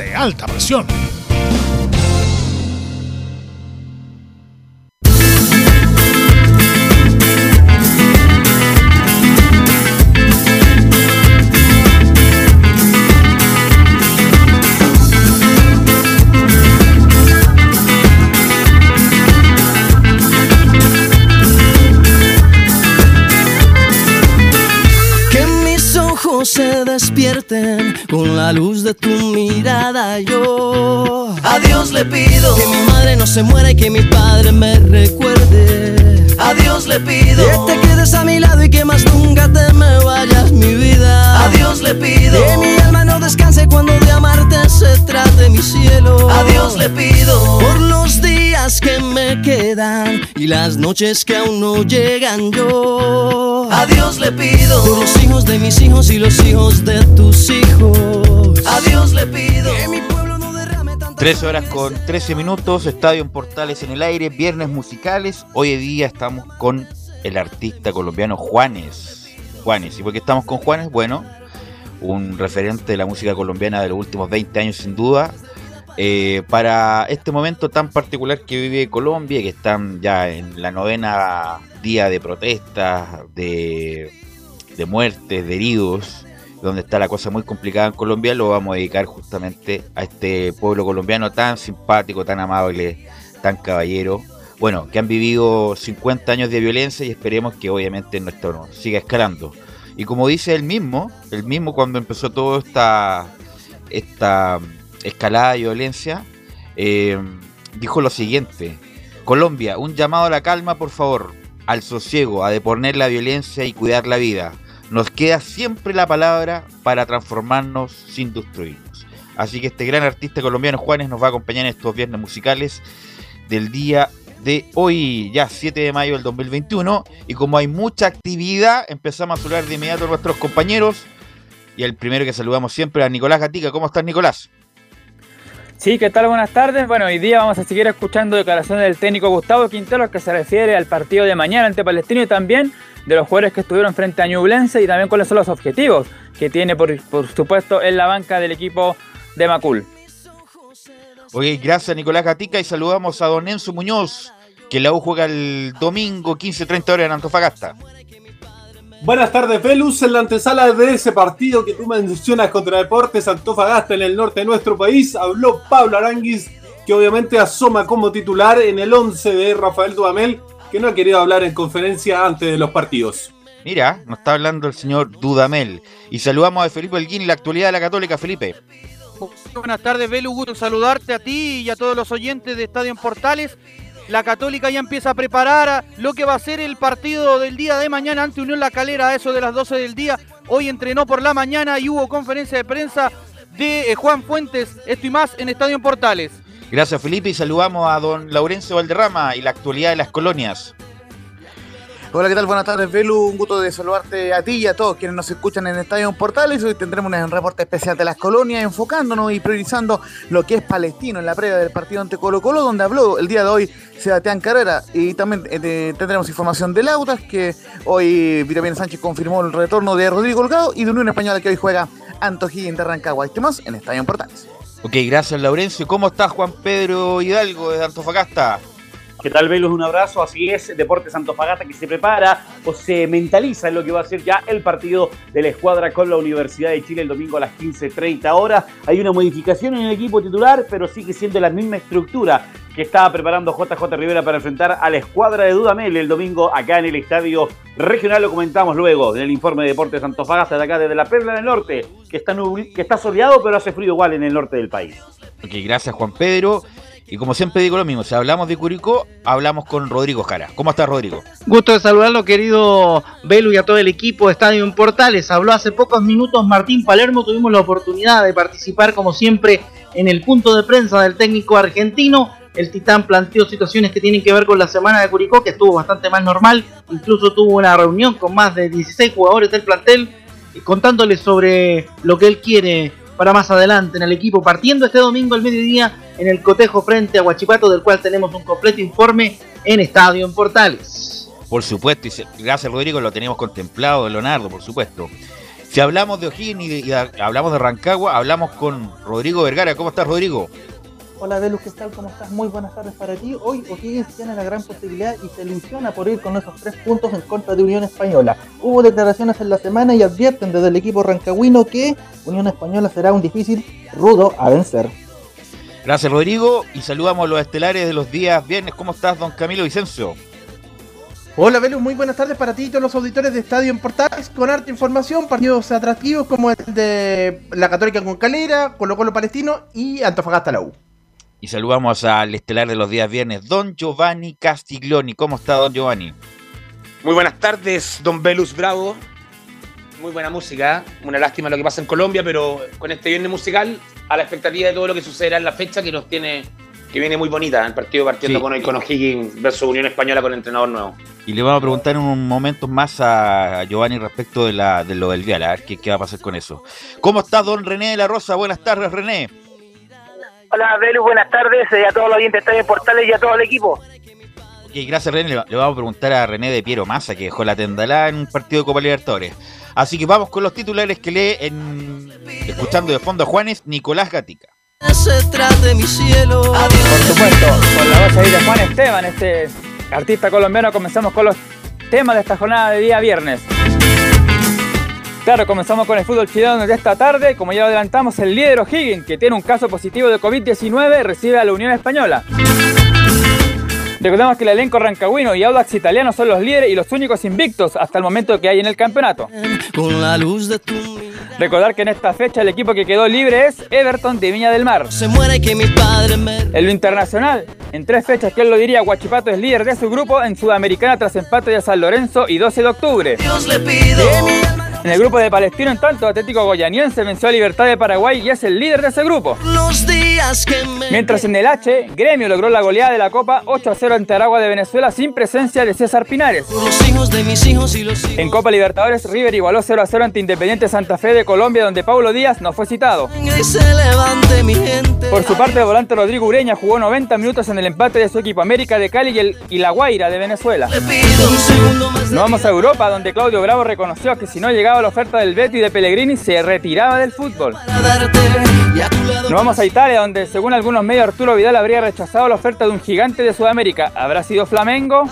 de alta presión. Se despierten con la luz de tu mirada. Yo a Dios le pido que mi madre no se muera y que mi padre me recuerde. A Dios le pido que te quedes a mi lado y que más nunca te me vayas mi vida. A Dios le pido que mi alma descanse cuando de amarte se trate mi cielo. A Dios le pido por los días que me quedan y las noches que aún no llegan yo. A Dios le pido por los hijos de mis hijos y los hijos de tus hijos. A Dios le pido que mi pueblo no derrame tanta 13 horas con 13 minutos, Estadio en Portales en el aire, viernes musicales. Hoy día estamos con el artista colombiano Juanes. Juanes, ¿y por qué estamos con Juanes? Bueno, un referente de la música colombiana de los últimos 20 años sin duda. Eh, para este momento tan particular que vive Colombia, que están ya en la novena día de protestas, de, muertes, de heridos, donde está la cosa muy complicada en Colombia, lo vamos a dedicar justamente a este pueblo colombiano tan simpático, tan amable, tan caballero. Bueno, que han vivido 50 años de violencia y esperemos que obviamente nuestro no siga escalando. Y como dice él mismo, él mismo cuando empezó toda esta, esta escalada de violencia, eh, dijo lo siguiente, Colombia, un llamado a la calma, por favor, al sosiego, a deponer la violencia y cuidar la vida. Nos queda siempre la palabra para transformarnos sin destruirnos. Así que este gran artista colombiano Juanes nos va a acompañar en estos viernes musicales del día de hoy, ya 7 de mayo del 2021. Y como hay mucha actividad, empezamos a saludar de inmediato a nuestros compañeros. Y el primero que saludamos siempre a Nicolás Gatica. ¿Cómo estás, Nicolás? Sí, ¿qué tal? Buenas tardes. Bueno, hoy día vamos a seguir escuchando declaraciones del técnico Gustavo Quintero que se refiere al partido de mañana ante Palestino y también de los jugadores que estuvieron frente a Ñublense y también cuáles son los objetivos que tiene, por, por supuesto, en la banca del equipo de Macul. Ok, gracias Nicolás Gatica y saludamos a Don Enzo Muñoz, que la U juega el domingo 15-30 horas en Antofagasta. Buenas tardes, Velus. En la antesala de ese partido que tú mencionas contra Deportes Antofagasta en el norte de nuestro país, habló Pablo Aranguis, que obviamente asoma como titular en el 11 de Rafael Dudamel, que no ha querido hablar en conferencia antes de los partidos. Mira, nos está hablando el señor Dudamel. Y saludamos a Felipe Elguín, la actualidad de la Católica, Felipe. Buenas tardes, Belu. Gusto saludarte a ti y a todos los oyentes de Estadio en Portales. La Católica ya empieza a preparar lo que va a ser el partido del día de mañana ante Unión La Calera, a eso de las 12 del día. Hoy entrenó por la mañana y hubo conferencia de prensa de eh, Juan Fuentes. Esto y más en Estadio en Portales. Gracias, Felipe. Y saludamos a don Laurencio Valderrama y la actualidad de las colonias. Hola, ¿qué tal? Buenas tardes, Velu. Un gusto de saludarte a ti y a todos quienes nos escuchan en Estadio Portales. Hoy tendremos un reporte especial de las colonias, enfocándonos y priorizando lo que es Palestino en la previa del partido ante Colo Colo, donde habló el día de hoy Sebastián Carrera. Y también eh, tendremos información de Lautas, que hoy Vitamina Sánchez confirmó el retorno de Rodrigo Holgado y de Unión Española, que hoy juega Antojín de Rancagua. Este más en Estadio Portales. Ok, gracias, Laurencio. ¿Cómo estás, Juan Pedro Hidalgo, desde Antofagasta? ¿Qué tal, Velos? Un abrazo. Así es, Deportes Antofagasta que se prepara o se mentaliza en lo que va a ser ya el partido de la escuadra con la Universidad de Chile el domingo a las 15.30 horas. Hay una modificación en el equipo titular, pero sigue siendo la misma estructura que estaba preparando JJ Rivera para enfrentar a la escuadra de Dudamel el domingo acá en el estadio regional. Lo comentamos luego en el informe de Deportes Antofagasta de acá desde la Perla del Norte, que está, que está soleado, pero hace frío igual en el norte del país. Ok, gracias Juan Pedro. Y como siempre digo lo mismo, si hablamos de Curicó, hablamos con Rodrigo Jara. ¿Cómo estás, Rodrigo? Gusto de saludarlo, querido Belu y a todo el equipo de Estadio Portales. Habló hace pocos minutos Martín Palermo, tuvimos la oportunidad de participar como siempre en el punto de prensa del técnico argentino. El Titán planteó situaciones que tienen que ver con la semana de Curicó, que estuvo bastante más normal. Incluso tuvo una reunión con más de 16 jugadores del plantel, contándoles sobre lo que él quiere para más adelante en el equipo, partiendo este domingo al mediodía en el cotejo frente a Huachipato, del cual tenemos un completo informe en Estadio en Portales. Por supuesto, y gracias Rodrigo, lo teníamos contemplado, Leonardo, por supuesto. Si hablamos de O'Higgins y, hablamos de Rancagua, hablamos con Rodrigo Vergara. ¿Cómo estás, Rodrigo? Hola Velus, ¿qué tal? ¿Cómo estás? Muy buenas tardes para ti. Hoy O'Higgins tiene la gran posibilidad y se ilusiona por ir con esos tres puntos en contra de Unión Española. Hubo declaraciones en la semana y advierten desde el equipo rancagüino que Unión Española será un difícil rudo a vencer. Gracias Rodrigo y saludamos a los estelares de los días viernes. ¿Cómo estás, don Camilo Vicencio? Hola Velus, muy buenas tardes para ti y todos los auditores de Estadio en Portales con harta información, partidos atractivos como el de la Católica con Calera, Colo Colo Palestino y Antofagasta la U. Y saludamos al estelar de los días viernes, don Giovanni Castiglioni. ¿Cómo está, don Giovanni? Muy buenas tardes, don Velus Bravo. Muy buena música. ¿eh? Una lástima lo que pasa en Colombia, pero con este viernes musical, a la expectativa de todo lo que sucederá en la fecha que nos tiene que viene muy bonita, el partido partiendo con, con O'Higgins versus Unión Española con entrenador nuevo. Y le vamos a preguntar en un momento más a Giovanni respecto de, la, de lo del Vial, a ver qué, qué va a pasar con eso. ¿Cómo está don René de la Rosa? Buenas tardes, René. Hola, Belu, buenas tardes eh, a todos los oyentes de Portales y a todo el equipo. Ok, gracias René. Le, vamos a preguntar a René de Piero Massa, que dejó la tendalá en un partido de Copa Libertadores. Así que vamos con los titulares que lee en escuchando de fondo a Juanes, Nicolás Gatica. de mi cielo. Por supuesto, con la voz ahí de Juan Esteban, este artista colombiano, comenzamos con los temas de esta jornada de día viernes. Claro, comenzamos con el fútbol chileno de esta tarde. Como ya lo adelantamos, el líder O'Higgins, que tiene un caso positivo de COVID-19, recibe a la Unión Española. Recordemos que el elenco rancagüino y Audax italiano son los líderes y los únicos invictos hasta el momento que hay en el campeonato. Con la luz de tu Recordar que en esta fecha el equipo que quedó libre es Everton de Viña del Mar. Se muere que mi padre En lo internacional, en tres fechas que él lo diría, Guachipato es líder de su grupo en Sudamericana tras empate de San Lorenzo y 12 de octubre. Dios le pido. En el grupo de Palestino, en tanto, Atlético Goyaniense venció a Libertad de Paraguay y es el líder de ese grupo. Mientras en el H, Gremio logró la goleada de la Copa 8 a 0 ante Aragua de Venezuela sin presencia de César Pinares. En Copa Libertadores, River igualó 0 a 0 ante Independiente Santa Fe de Colombia, donde Paulo Díaz no fue citado. Por su parte, el volante Rodrigo Ureña jugó 90 minutos en el empate de su equipo América de Cali y, el, y La Guaira de Venezuela. Nos vamos a Europa, donde Claudio Bravo reconoció que si no llegaba la oferta del Betis de Pellegrini, se retiraba del fútbol. Nos vamos a Italia, donde según algunos medios Arturo Vidal habría rechazado la oferta de un gigante de Sudamérica. ¿Habrá sido Flamengo?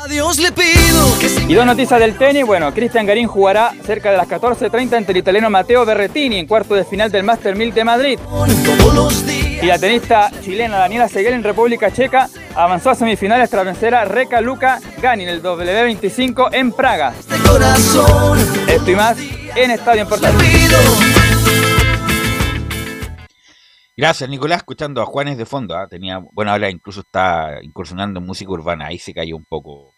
Y dos noticias del tenis. Bueno, Cristian Garín jugará cerca de las 14.30 ante el italiano Matteo Berretini en cuarto de final del Master 1000 de Madrid. Y la tenista chilena Daniela Seguel en República Checa avanzó a semifinales tras vencer a Reca Luca Gani en el W25 en Praga. Esto y más en Estadio Importante. Gracias, Nicolás. Escuchando a Juanes de fondo. ¿ah? Tenía, bueno, ahora incluso está incursionando en música urbana. Ahí se cayó un poco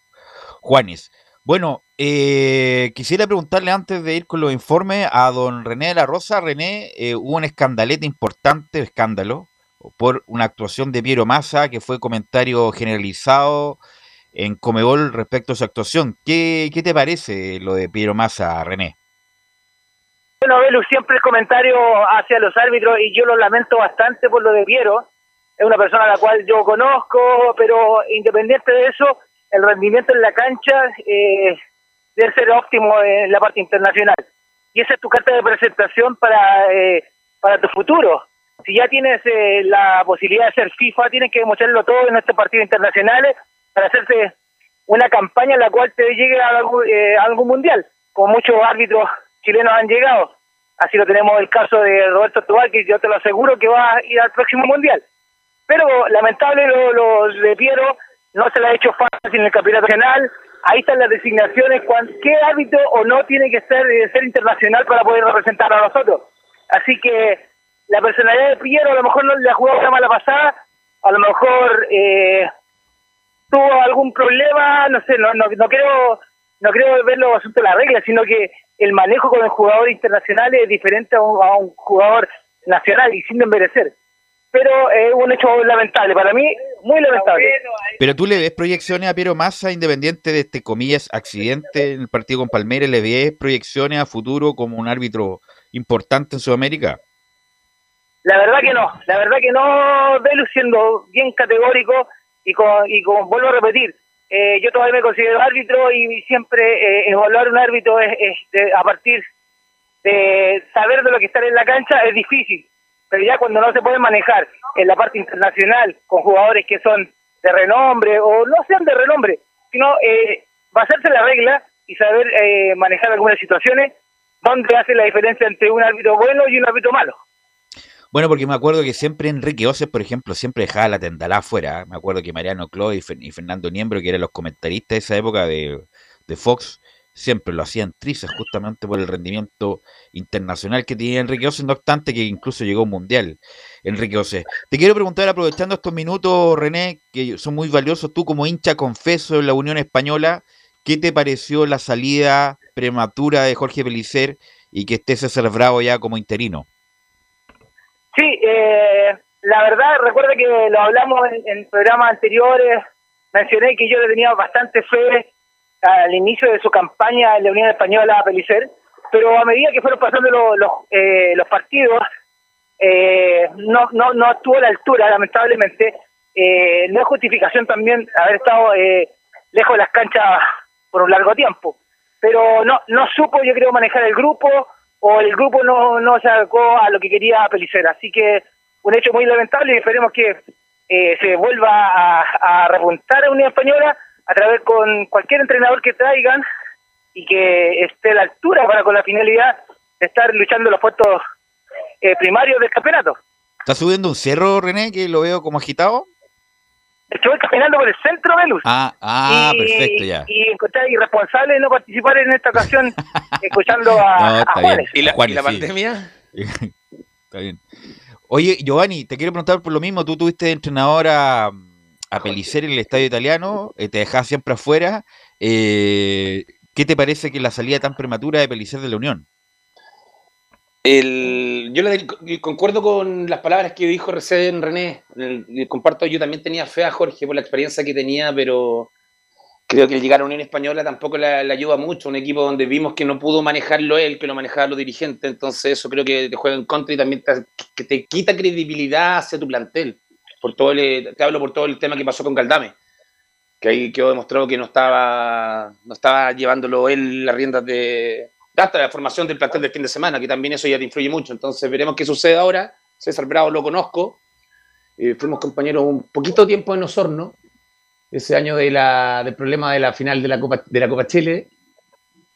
Juanes. Bueno, eh, quisiera preguntarle antes de ir con los informes a don René de la Rosa. René, eh, hubo un escandalete importante, escándalo, por una actuación de Piero Massa que fue comentario generalizado en Comebol respecto a su actuación. ¿Qué, qué te parece lo de Piero Massa, René? Bueno, Belu, siempre el comentario hacia los árbitros y yo lo lamento bastante por lo de Piero. Es una persona a la cual yo conozco, pero independiente de eso, el rendimiento en la cancha eh, debe ser óptimo en la parte internacional. Y esa es tu carta de presentación para, eh, para tu futuro. Si ya tienes eh, la posibilidad de ser FIFA, tienes que demostrarlo todo en estos partidos internacionales para hacerte una campaña en la cual te llegue a algún, eh, a algún mundial, como muchos árbitros chilenos han llegado. Así lo tenemos el caso de Roberto Tobal, que yo te lo aseguro que va a ir al próximo mundial. Pero lamentable lo, lo de Piero, no se le ha hecho fácil en el campeonato nacional. Ahí están las designaciones, qué árbitro o no tiene que ser, eh, ser internacional para poder representar a nosotros. Así que la personalidad de Piero a lo mejor no le ha jugado una mala pasada, a lo mejor eh, tuvo algún problema, no sé, no, no, no quiero no creo verlo asunto de la regla, sino que el manejo con el jugador internacional es diferente a un, a un jugador nacional y sin desmerecer. Pero es un hecho lamentable, para mí, muy lamentable. Pero tú le ves proyecciones a Piero Massa, independiente de este, comillas, accidente en el partido con Palmeiras, ¿le ves proyecciones a futuro como un árbitro importante en Sudamérica? La verdad que no, la verdad que no, Velu siendo bien categórico y con, y con vuelvo a repetir, eh, yo todavía me considero árbitro y siempre eh, evaluar un árbitro es, de- a partir de saber de lo que está en la cancha es difícil, pero ya cuando no se puede manejar en la parte internacional con jugadores que son de renombre o no sean de renombre, sino eh, basarse en la regla y saber eh, manejar algunas situaciones donde hace la diferencia entre un árbitro bueno y un árbitro malo. Bueno, porque me acuerdo que siempre Enrique Oces, por ejemplo, siempre dejaba la tendalá afuera. Me acuerdo que Mariano Clo y, Fer- y Fernando Niembro, que eran los comentaristas de esa época de, de Fox, siempre lo hacían trizas justamente por el rendimiento internacional que tenía Enrique Oces, no obstante que incluso llegó a un mundial. Enrique Oces. Te quiero preguntar, aprovechando estos minutos, René, que son muy valiosos, tú como hincha confeso en la Unión Española, ¿qué te pareció la salida prematura de Jorge Pelicer y que esté César Bravo ya como interino? Sí, eh, la verdad, recuerda que lo hablamos en, programas anteriores, mencioné que yo le tenía bastante fe al inicio de su campaña en la Unión Española a Pelicer, pero a medida que fueron pasando los, los, eh, los partidos, eh, no, no, no estuvo a la altura, lamentablemente. Eh, no es justificación también haber estado eh, lejos de las canchas por un largo tiempo, pero no, no supo, yo creo, manejar el grupo o el grupo no, no se adecuó a lo que quería Pelicer. Así que un hecho muy lamentable y esperemos que eh, se vuelva a, repuntar a Unión Española a través con cualquier entrenador que traigan y que esté a la altura para con la finalidad de estar luchando los puestos eh, primarios del campeonato. ¿Estás subiendo un cerro, René, que lo veo como agitado? Estuve caminando por el centro Velus. Ah, ah, y, perfecto, ya. Y encontré irresponsable no participar en esta ocasión escuchando a, No, a. Juanes. ¿Y la, Juanes, y la sí. pandemia? Está bien. Oye, Giovanni, te quiero preguntar por lo mismo. Tú tuviste de entrenador a, a Pelicer en el estadio italiano, eh, te dejabas siempre afuera. Eh, ¿Qué te parece que la salida tan prematura de Pelicer de la Unión? El, yo le- concuerdo con las palabras que dijo recién René. El- comparto, yo también tenía fe a Jorge por la experiencia que tenía, pero creo que el llegar a Unión Española tampoco le, le ayuda mucho. Un equipo donde vimos que no pudo manejarlo él, que lo manejaban los dirigentes. Entonces, eso creo que te juega en contra y también te, que te quita credibilidad hacia tu plantel. Por todo el- te hablo por todo el tema que pasó con Galdame que ahí quedó demostrado que no estaba, no estaba llevándolo él las riendas de hasta la formación del plantel del fin de semana, que también eso ya te influye mucho. Entonces veremos qué sucede ahora. César Bravo lo conozco, eh, fuimos compañeros un poquito tiempo en Osorno, ese año de la, del problema de la final de la Copa, de la Copa Chile.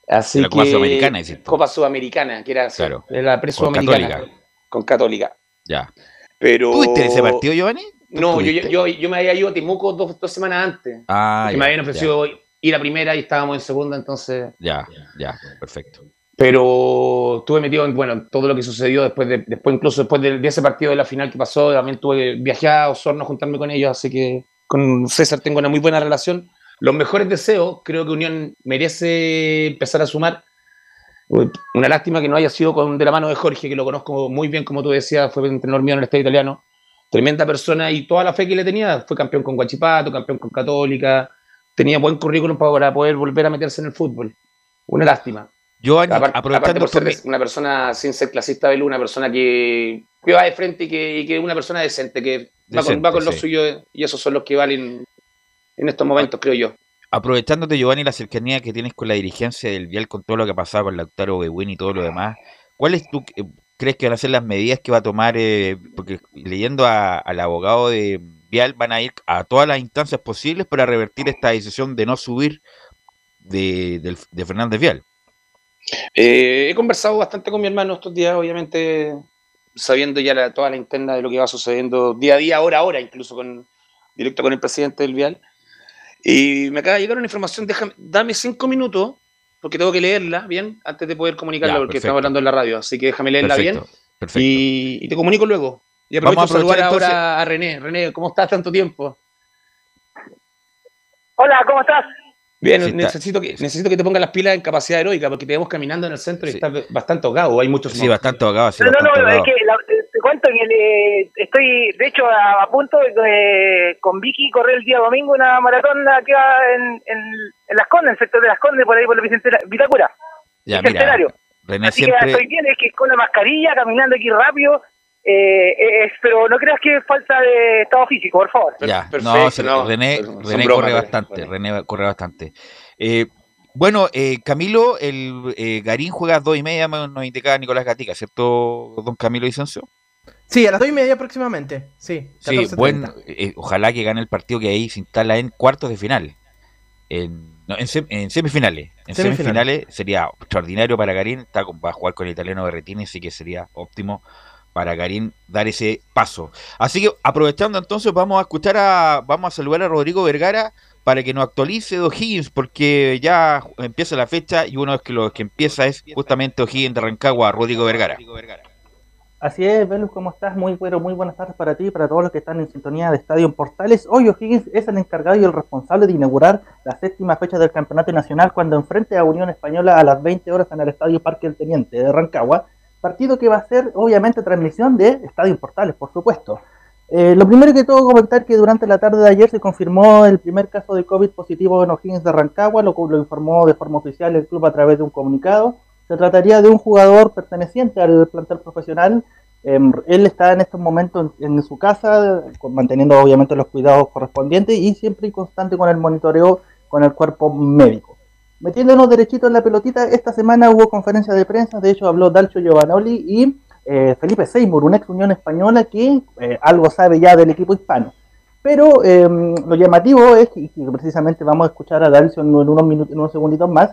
Así la Copa que- Sudamericana, decís tú. Copa Sudamericana, que era Claro. la Con pre-sudamericana. Católica. Con Católica. Ya. Pero... ¿Tuviste ese partido, Giovanni? ¿Tú No, yo, yo, yo me había ido a Temuco dos, dos semanas antes. Ah, ya, me habían ofrecido ir a primera y estábamos en segunda, entonces. Ya, ya, perfecto. Pero estuve metido en bueno, en todo lo que sucedió después de, después incluso después de, de ese partido de la final que pasó, también tuve viajé a Osorno a juntarme con ellos, así que con César tengo una muy buena relación. Los mejores deseos, creo que Unión merece empezar a sumar. Una lástima que no haya sido con, de la mano de Jorge, que lo conozco muy bien, como tú decías, fue entrenador mío en el Estadio Italiano. Tremenda persona y toda la fe que le tenía. Fue campeón con Guachipato, campeón con Católica. Tenía buen currículum para poder volver a meterse en el fútbol. Una lástima. Giovanni, aparte, aprovechando aparte por ser una persona sin ser clasista, Belú, una persona que, que va de frente y que, y que es una persona decente, que va con, va con lo suyo y esos son los que valen en estos momentos, creo yo. aprovechándote, Giovanni, la cercanía que tienes con la dirigencia del Vial, con todo lo que ha pasado con Lautaro Bewin y todo lo demás, ¿cuáles tú eh, crees que van a ser las medidas que va a tomar? eh, porque leyendo a- al abogado de Vial van a ir a todas las instancias posibles para revertir esta decisión de no subir de, de Fernández Vial. Eh, he conversado bastante con mi hermano estos días, obviamente sabiendo ya la- toda la interna de lo que va sucediendo día a día, hora a hora, incluso con directo con el presidente del Vial. Y me acaba de llegar una información, déjame, dame cinco minutos, porque tengo que leerla bien antes de poder comunicarla, Ya, porque perfecto. estamos hablando en la radio, así que déjame leerla Perfecto, bien perfecto. Y, y te comunico luego. Y Vamos aprovecho a de saludar aprovechar ahora a René. René, ¿cómo estás tanto tiempo? Hola, ¿cómo estás? Bien, Sí, está- necesito, que, necesito que te pongas las pilas en capacidad heroica, porque te vemos caminando en el centro y estás bastante ahogado, hay muchos Sí, bastante ahogado, sí, No, no, bastante no, es ahogado. que la- te cuento que le- estoy, de hecho, a, a punto de, de- con Vicky correr el día domingo una maratón acá en, en, en Las Condes, en el sector de Las Condes, por ahí por la Vicentena- Vitacura. Ya, mira. René Así que siempre... estoy bien, es que con la mascarilla, caminando aquí rápido, eh, es- pero no creas que es falta de estado físico, por favor. Ya, Perfecto, no, se- no, René, René bromas, corre bastante, René corre bastante. Eh, bueno, eh, Camilo, el eh, Garín juega a dos y media, nos indica Nicolás Gatica, ¿cierto, don Camilo Vicencio? Sí, a las 2 y media aproximadamente. Sí, Sí, 14:30. buen, eh, ojalá que gane el partido que ahí se instala en cuartos de final. En, no, en, sem- en semifinales. En Semifinales. semifinales sería extraordinario para Garín. Está va a jugar con el italiano Berretini, así que sería óptimo para Garín dar ese paso. Así que aprovechando entonces, vamos a escuchar a. Vamos a saludar a Rodrigo Vergara para que nos actualice de O'Higgins, porque ya empieza la fecha y uno de los que, empieza es justamente O'Higgins de Rancagua, Rodrigo Vergara. Así es, Velus, ¿cómo estás? Muy bueno, muy buenas tardes para ti y para todos los que están en sintonía de Estadio en Portales. Hoy O'Higgins es el encargado y el responsable de inaugurar la séptima fecha del Campeonato Nacional cuando enfrente a Unión Española a las 20 horas en el Estadio Parque El Teniente de Rancagua. Partido que va a ser, obviamente, transmisión de Estadio Portales, por supuesto. Eh, lo primero que tengo que comentar que durante la tarde de ayer se confirmó el primer caso de COVID positivo en O'Higgins de Rancagua, lo, lo informó de forma oficial el club a través de un comunicado. Se trataría de un jugador perteneciente al plantel profesional. Em, él está en estos momentos en, su casa, con- manteniendo obviamente los cuidados correspondientes y siempre constante con el monitoreo con el cuerpo médico. Metiéndonos derechito en la pelotita, esta semana hubo conferencia de prensa, de hecho habló Dalcio Giovanoli y eh, Felipe Seymour, un ex Unión Española que eh, algo sabe ya del equipo hispano. Pero em, lo llamativo es, y precisamente vamos a escuchar a Dalcio en, unos minutos, en unos segunditos más,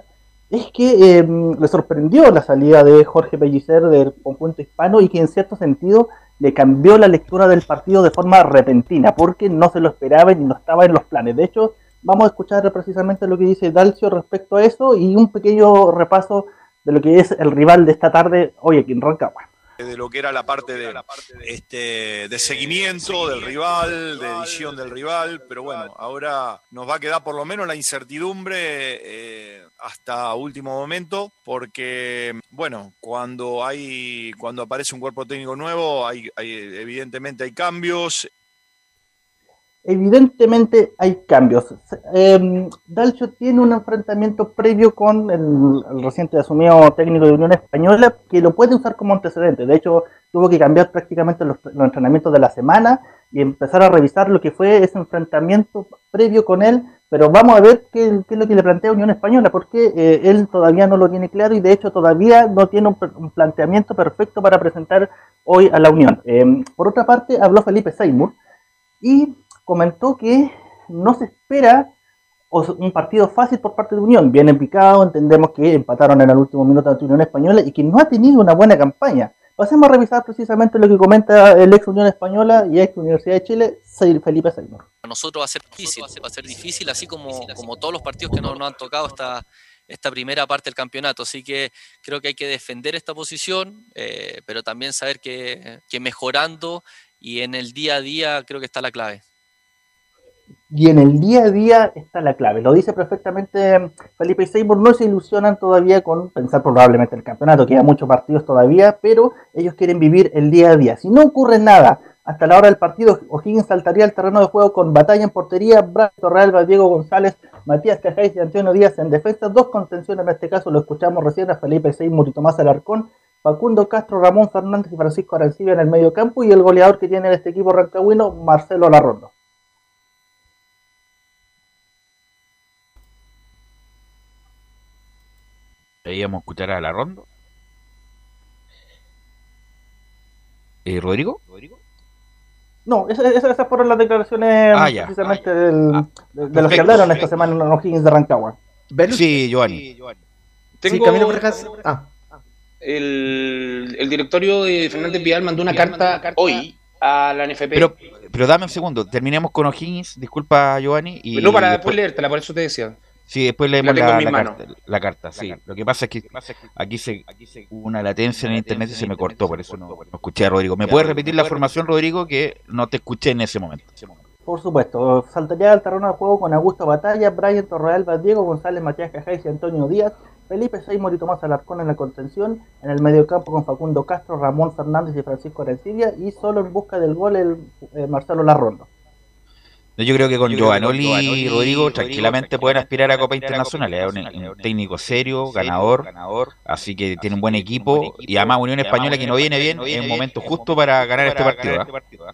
es que eh, le sorprendió la salida de Jorge Pellicer del conjunto hispano y que en cierto sentido le cambió la lectura del partido de forma repentina, porque no se lo esperaba y no estaba en los planes. De hecho, vamos a escuchar precisamente lo que dice Dalcio respecto a eso y un pequeño repaso de lo que es el rival de esta tarde hoy aquí en Rancagua. de lo que era la parte de, este, de seguimiento del rival, de edición del rival, pero bueno, ahora nos va a quedar por lo menos la incertidumbre eh, hasta último momento, porque bueno, cuando hay, cuando aparece un cuerpo técnico nuevo, hay- evidentemente hay cambios. Evidentemente hay cambios. Eh, Dalcio tiene un enfrentamiento previo con el, reciente asumido técnico de Unión Española que lo puede usar como antecedente. De hecho, tuvo que cambiar prácticamente los, entrenamientos de la semana y empezar a revisar lo que fue ese enfrentamiento previo con él. Pero vamos a ver qué, es lo que le plantea Unión Española, porque eh, él todavía no lo tiene claro y de hecho todavía no tiene un, planteamiento perfecto para presentar hoy a la Unión. Eh, por otra parte, habló Felipe Seymour y comentó que no se espera un partido fácil por parte de Unión. Viene picado, entendemos que empataron en el último minuto ante Unión Española y que no ha tenido una buena campaña. Pasemos a revisar precisamente lo que comenta el ex Unión Española y ex Universidad de Chile, Felipe Seymour. Para nosotros va a ser difícil, va a ser difícil, así como, como todos los partidos que nos, nos han tocado esta, esta primera parte del campeonato. Así que creo que hay que defender esta posición, eh, pero también saber que, que mejorando y en el día a día creo que está la clave. Y en el día a día está la clave. Lo dice perfectamente Felipe Seymour. No se ilusionan todavía con pensar probablemente el campeonato. Quedan muchos partidos todavía, pero ellos quieren vivir el día a día. Si no ocurre nada hasta la hora del partido, O'Higgins saltaría al terreno de juego con batalla en portería. Brian Torrealba, Diego González, Matías Cajáis y Antonio Díaz en defensa. Dos contenciones en este caso, lo escuchamos recién a Felipe Seymour y Tomás Alarcón. Facundo Castro, Ramón Fernández y Francisco Arancibia en el medio campo. Y el goleador que tiene este equipo rancagüino, Marcelo Larrondo. A escuchar a la ronda. Eh, ¿Rodrigo? No, esas, fueron las declaraciones Ah, ya. precisamente del- de, de los que perfecto, hablaron esta semana en los Higgins de Rancagua. Sí, Giovanni. Tengo- Sí, Camilo Ah. El, el directorio de Fernández Vidal mandó una carta hoy a la NFP. Pero, pero dame un segundo, terminemos con O'Higgins, disculpa Giovanni. Y no, para después después- leértela, por eso te decía. Sí, después leemos la, la manos. carta, la carta, sí. Lo que pasa es que aquí se hubo una latencia en el internet y se me cortó, por eso no, no escuché a Rodrigo. ¿Me puedes repetir la formación, Rodrigo, que no te escuché en ese momento? Por supuesto, saltaría al terreno de juego con Augusto Batalla, Brian Torrealba, Diego González, Matías Cajáis y Antonio Díaz, Felipe Seymour y Tomás Alarcón en la contención, en el mediocampo con Facundo Castro, Ramón Fernández y Francisco Arencibia, y solo en busca del gol el eh, Marcelo Larrondo. Yo creo que con Yo creo que con Giovanoli y Rodrigo tranquilamente pueden aspirar a Copa Internacional. Es un, un técnico serio, ganador, así que tiene un buen equipo y además Unión Española que no viene bien en un momento justo para ganar este partido. ¿ah?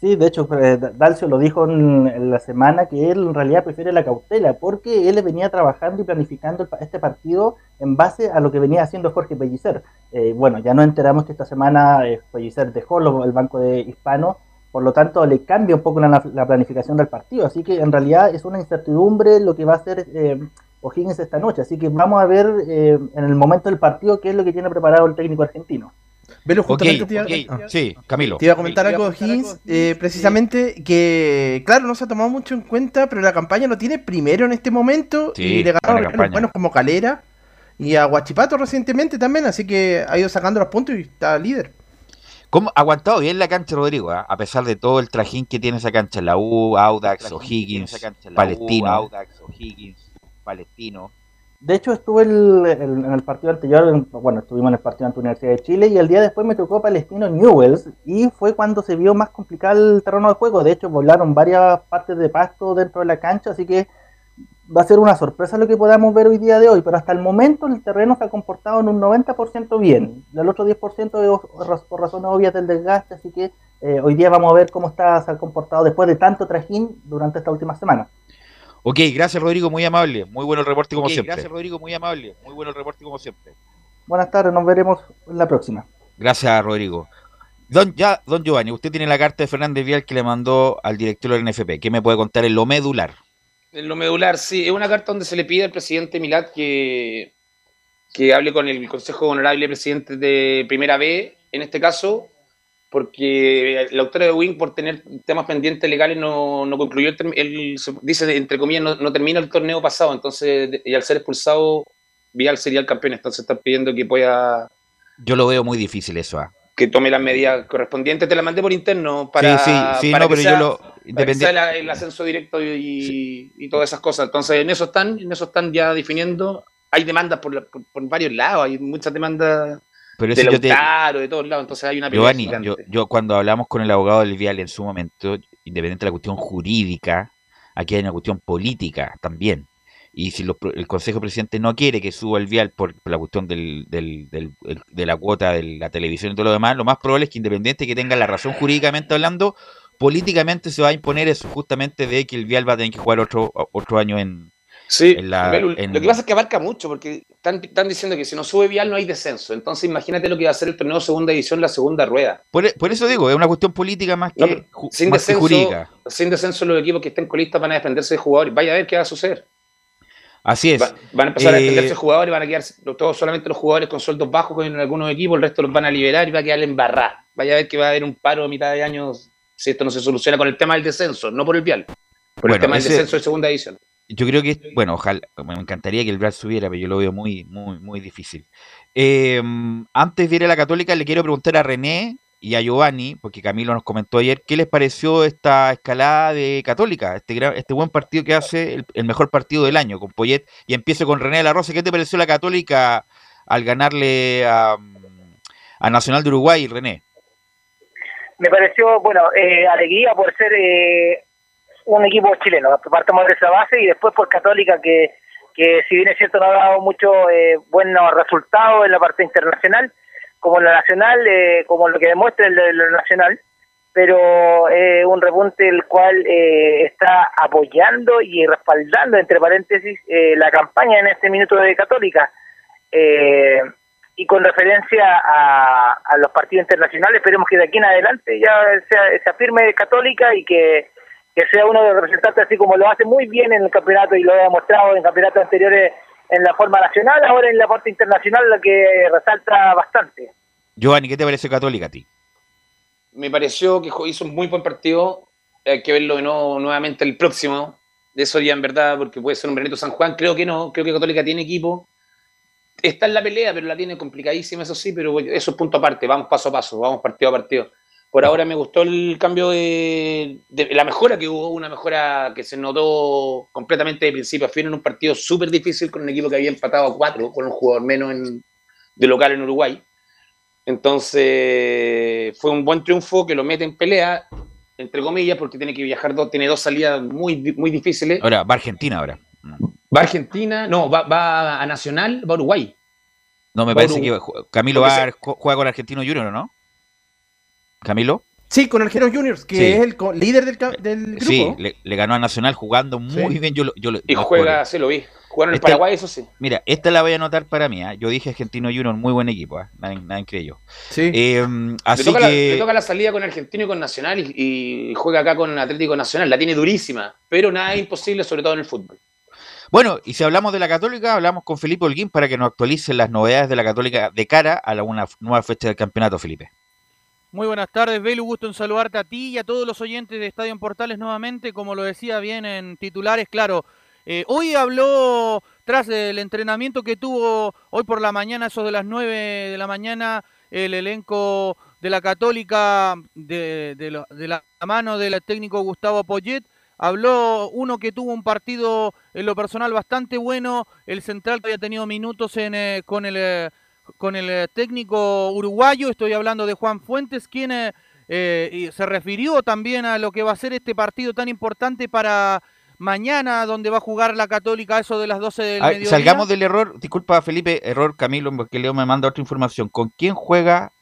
Sí, de hecho, eh, Dalcio lo dijo en, la semana que él en realidad prefiere la cautela, porque él venía trabajando y planificando el pa- este partido en base a lo que venía haciendo Jorge Pellicer. Eh, bueno, ya nos enteramos que esta semana eh, Pellicer dejó lo- el banco de Hispano, por lo tanto le cambia un poco la, la planificación del partido, así que en realidad es una incertidumbre lo que va a hacer eh, O'Higgins esta noche, así que vamos a ver eh, en el momento del partido qué es lo que tiene preparado el técnico argentino. Velo, justamente te iba- ah. sí, Camilo. Te iba a comentar algo de Higgins, eh, precisamente que, claro, no se ha tomado mucho en cuenta, pero la campaña lo tiene primero en este momento Sí, y le ganaron buenos como Calera y a Guachipato recientemente también, así que ha ido sacando los puntos y está líder. ¿Cómo ha aguantado bien la cancha, Rodrigo? ah? A pesar de todo el trajín que tiene esa cancha, la U, Audax, O'Higgins, Palestino. Palestino. De hecho, estuve el- el- en el partido anterior, en- bueno, estuvimos en el partido ante Universidad de Chile y el día después me tocó Palestino Newells y fue cuando se vio más complicado el terreno de juego. De hecho, volaron varias partes de pasto dentro de la cancha, así que va a ser una sorpresa lo que podamos ver hoy día de hoy. Pero hasta el momento el terreno se ha comportado en un 90% bien. El otro 10% es por razones obvias del desgaste, así que eh, hoy día vamos a ver cómo está, se ha comportado después de tanto trajín durante esta última semana. Ok, gracias Rodrigo, muy amable. Muy bueno el reporte como siempre. gracias, Rodrigo, muy amable. Muy bueno el reporte como siempre. Buenas tardes, nos veremos en la próxima. Gracias, Rodrigo. Don, ya, don Giovanni, usted tiene la carta de Fernández Vial que le mandó al director del NFP. ¿Qué me puede contar en lo medular? En lo medular, sí, es una carta donde se le pide al presidente Milat que, que hable con el Consejo Honorable Presidente de Primera B, en este caso, porque el autor de Wing, por tener temas pendientes legales, no, no concluyó, el, el- dice, entre comillas, no, termina el torneo pasado, entonces, y al ser expulsado, Vial sería el campeón, entonces están pidiendo que pueda Yo lo veo muy difícil eso. ah. Que tome las medidas correspondientes. Te las mandé por interno para, sí, sí, para no, que pero sea- yo lo. para que independi- sea la- el ascenso directo y, y todas esas cosas. Entonces, en eso están, en eso están ya definiendo. Hay demandas por, la- por, por varios lados, hay muchas demandas Pero de yo te- de todos lados. Entonces hay una Giovanni, yo, yo cuando hablamos con el abogado del Vial en su momento, independiente de la cuestión jurídica, aquí hay una cuestión política también. Y si pro- el Consejo Presidente no quiere que suba el Vial por, por la cuestión del, del- del- el- de la cuota de la televisión y todo lo demás, lo más probable es que independiente que tenga la razón jurídicamente hablando, políticamente se va a imponer eso justamente de que el Vial va a tener que jugar otro, otro año en, Sí, en la... Belu, en- lo que pasa es que abarca mucho, porque están, están diciendo que si no sube Vial no hay descenso. Entonces, imagínate lo que va a hacer el torneo segunda edición, la segunda rueda. por, por eso digo, es una cuestión política más que, No, sin, más que descenso, jurídica. sin descenso, los equipos que estén colistas van a defenderse de jugadores. Vaya a ver qué va a suceder. Así es. Va- van a empezar a Eh, defenderse jugadores, van a quedar todos solamente los jugadores con sueldos bajos en algunos equipos, el resto los van a liberar y va a quedar en barra. Vaya a ver que va a haber un paro a mitad de año si esto no se soluciona con el tema del descenso, no por el vial, por el tema del descenso de segunda edición. Yo creo que, bueno, ojalá, me encantaría que el Brad subiera, pero yo lo veo muy, muy, muy difícil. Eh, antes de ir a la Católica, le quiero preguntar a René y a Giovanni, porque Camilo nos comentó ayer, ¿qué les pareció esta escalada de Católica? Este, gran- este buen partido que hace, el, el mejor partido del año con Poyet. Y empiezo con René de la Rosa. ¿Qué te pareció la Católica al ganarle a, a Nacional de Uruguay, René? me pareció, bueno, eh, alegría por ser eh, un equipo chileno. Partamos de esa base y después por Católica, que, que si bien es cierto no ha dado muchos eh, buenos resultados en la parte internacional, como la nacional, eh, como lo que demuestra de lo nacional, pero eh, un repunte el cual eh, está apoyando y respaldando, entre paréntesis, eh, la campaña en este minuto de Católica. Eh, y con referencia a, a, los partidos internacionales, esperemos que de aquí en adelante ya sea, se afirme Católica y que, que, sea uno de los representantes, así como lo hace muy bien en el campeonato y lo ha demostrado en campeonatos anteriores en la forma nacional, ahora en la parte internacional, la que resalta bastante. Giovanni, ¿qué te parece Católica a ti? Me pareció que hizo un muy buen partido, hay que verlo de nuevo, nuevamente el próximo, de eso ya en verdad, porque puede ser un Benito San Juan, creo que no, creo que Católica tiene equipo está en la pelea, pero la tiene complicadísima, eso sí, pero eso es punto aparte, vamos paso a paso, vamos partido a partido. Por ahora me gustó el cambio de, la mejora que hubo, una mejora que se notó completamente de principio a fin en un partido súper difícil con un equipo que había empatado a cuatro, con un jugador menos de local en Uruguay. Entonces fue un buen triunfo que lo mete en pelea, entre comillas, porque tiene que viajar dos, tiene dos salidas muy, muy difíciles. Ahora, va a Argentina ahora. Va a Argentina, no, va, a Nacional, va a Uruguay. No, me parece que Camilo va juega con Argentino Junior, ¿no? ¿Camilo? Sí, con Argentino Juniors, que es el líder del, del grupo. Sí, le, ganó a Nacional jugando muy bien. Yo, yo, y juega, se lo vi. Jugaron en Paraguay, eso sí. Mira, esta la voy a anotar para mí. ¿eh? Yo dije Argentino Junior, muy buen equipo. ¿eh? Nadie, nadie creyó. Sí. Eh, así le, toca que... la, le toca la salida con Argentino y con Nacional y, y, juega acá con Atlético Nacional. La tiene durísima, pero nada es imposible, sobre todo en el fútbol. Bueno, y si hablamos de la Católica, hablamos con Felipe Holguín para que nos actualicen las novedades de la Católica de cara a la, una nueva fecha del campeonato, Felipe. Muy buenas tardes, Belu, gusto en saludarte a ti y a todos los oyentes de Estadio en Portales nuevamente, como lo decía bien en titulares, claro. Eh, hoy habló, tras el entrenamiento que tuvo hoy por la mañana, eso de las 9 de la mañana, el elenco de la Católica de, de, de la mano del técnico Gustavo Poyet, Habló uno que tuvo un partido en lo personal bastante bueno, el central que había tenido minutos en, eh, con, el, eh, con el eh, técnico uruguayo, estoy hablando de Juan Fuentes, quien eh, se refirió también a lo que va a ser este partido tan importante para mañana, donde va a jugar la Católica eso de las 12 del mediodía. Salgamos del error, disculpa Felipe, error Camilo, porque Leo me manda otra información. ¿Con quién juega...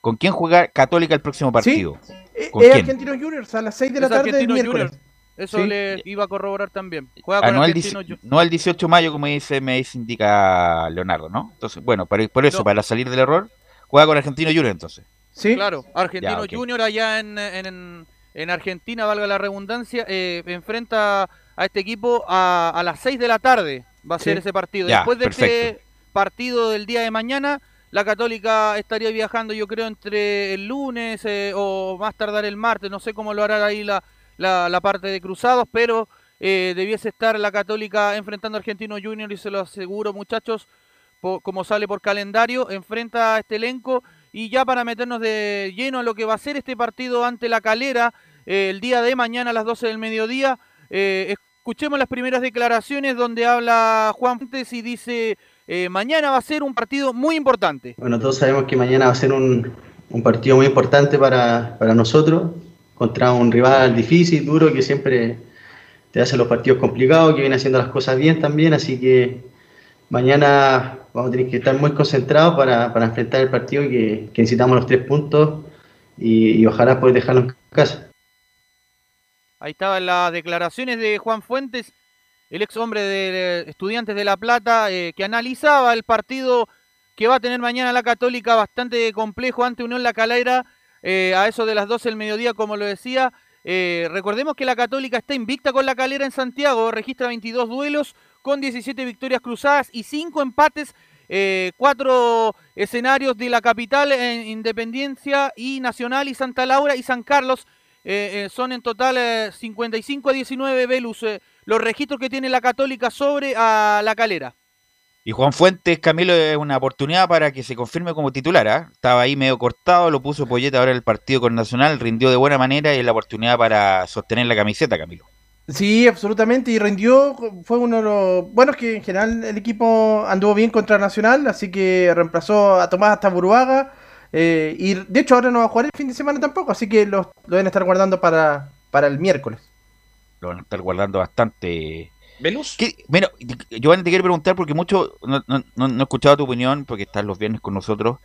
¿Con quién juega Católica el próximo partido? ¿Sí? Es Argentino Juniors a las 6 de la tarde del miércoles. Eso le iba a corroborar también. Juega ah, no, el no, el 18 de mayo, como dice, me indica Leonardo, ¿no? Entonces, bueno, por, por eso, para salir del error, juega con Argentino Junior entonces. Sí. Claro, Argentino Junior allá en, en, en, Argentina, valga la redundancia, eh, enfrenta a este equipo a, a las 6 de la tarde. Va a ser ese partido. Después de este partido del día de mañana, la Católica estaría viajando, yo creo, entre el lunes eh, o más tardar el martes. No sé cómo lo hará ahí la, la, parte de Cruzados, pero eh, debiese estar la Católica enfrentando a Argentino Junior y se lo aseguro, muchachos, como sale por calendario, enfrenta a este elenco. Y ya para meternos de lleno a lo que va a ser este partido ante la Calera eh, el día de mañana a las 12 del mediodía, escuchemos las primeras declaraciones donde habla Juan Fuentes y dice eh, mañana va a ser un partido muy importante. Bueno, todos sabemos que mañana va a ser un, partido muy importante para, nosotros, contra un rival difícil, duro, que siempre te hace los partidos complicados, que viene haciendo las cosas bien también, así que mañana vamos a tener que estar muy concentrados para, enfrentar el partido y que, necesitamos los tres puntos y, y ojalá poder dejarlo en casa. Ahí estaban las declaraciones de Juan Fuentes el ex hombre de Estudiantes de La Plata, eh, que analizaba el partido que va a tener mañana la Católica, bastante complejo ante Unión La Calera, eh, a eso de las 12 del mediodía, como lo decía. Eh, recordemos que la Católica está invicta con la Calera en Santiago, registra 22 duelos con 17 victorias cruzadas y 5 empates, cuatro escenarios de la capital en Independencia y Nacional y Santa Laura y San Carlos. son en total 55 a 19 Velus los registros que tiene la Católica sobre a la calera. Y Juan Fuentes, Camilo, es una oportunidad para que se confirme como titular. ¿ah? Estaba ahí medio cortado, lo puso Polleta ahora en el partido con Nacional, rindió de buena manera y es la oportunidad para sostener la camiseta, Camilo. Sí, absolutamente, y rindió, fue uno de los... Bueno, es que en general el equipo anduvo bien contra Nacional, así que reemplazó a Tomás hasta Buruaga, eh, y de hecho ahora no va a jugar el fin de semana tampoco, así que lo, lo deben estar guardando para, para el miércoles lo van a estar guardando bastante. ¿Velus? Bueno, Giovanni, te quiero preguntar porque mucho, no, no, no, he escuchado tu opinión, porque estás los viernes con nosotros.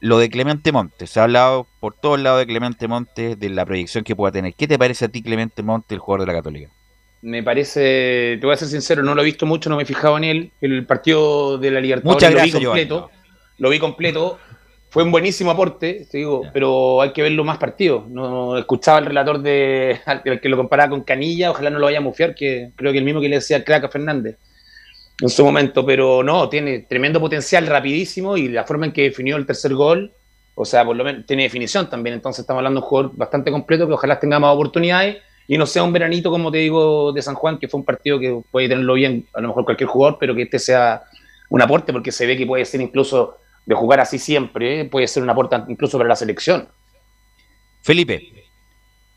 Lo de Clemente Montes, se ha hablado por todos lados de Clemente Montes, de la proyección que pueda tener. ¿Qué te parece a ti, Clemente Montes, el jugador de la Católica? Me parece, te voy a ser sincero, no lo he visto mucho, no me he fijado en él. El partido de la Libertadores Muchas lo gracias, vi completo. Giovanni. Lo vi completo. Fue un buenísimo aporte, te digo, pero hay que verlo más partido. No escuchaba al relator de al que lo comparaba con Canilla, ojalá no lo vaya a mufiar, que creo que el mismo que le decía crack a Fernández en su momento, pero no, tiene tremendo potencial, rapidísimo, y la forma en que definió el tercer gol, o sea, por lo menos tiene definición también, entonces estamos hablando de un jugador bastante completo, que ojalá tenga más oportunidades, y no sea un veranito, como te digo, de San Juan, que fue un partido que puede tenerlo bien, a lo mejor cualquier jugador, pero que este sea un aporte, porque se ve que puede ser incluso, de jugar así siempre, ¿eh? puede ser un aporte incluso para la selección. Felipe.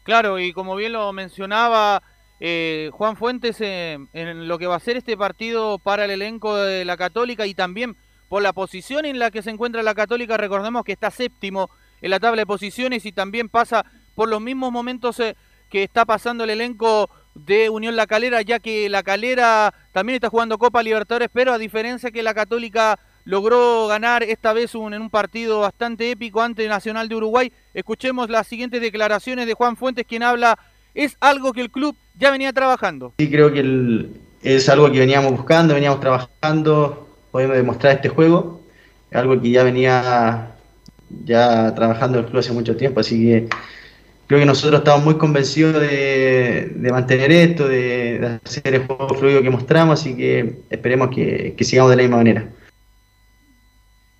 Claro, y como bien lo mencionaba eh, Juan Fuentes eh, en lo que va a ser este partido para el elenco de la Católica y también por la posición en la que se encuentra la Católica, recordemos que está séptimo en la tabla de posiciones y también pasa por los mismos momentos eh, que está pasando el elenco de Unión La Calera, ya que La Calera también está jugando Copa Libertadores, pero a diferencia que la Católica logró ganar esta vez un- en un partido bastante épico ante Nacional de Uruguay. Escuchemos las siguientes declaraciones de Juan Fuentes, quien habla, es algo que el club ya venía trabajando. Sí, creo que el- es algo que veníamos buscando, veníamos trabajando, podemos demostrar este juego, algo que ya venía ya trabajando el club hace mucho tiempo, así que creo que nosotros estamos muy convencidos de, de mantener esto, de, de hacer el juego fluido que mostramos, así que esperemos que, que sigamos de la misma manera.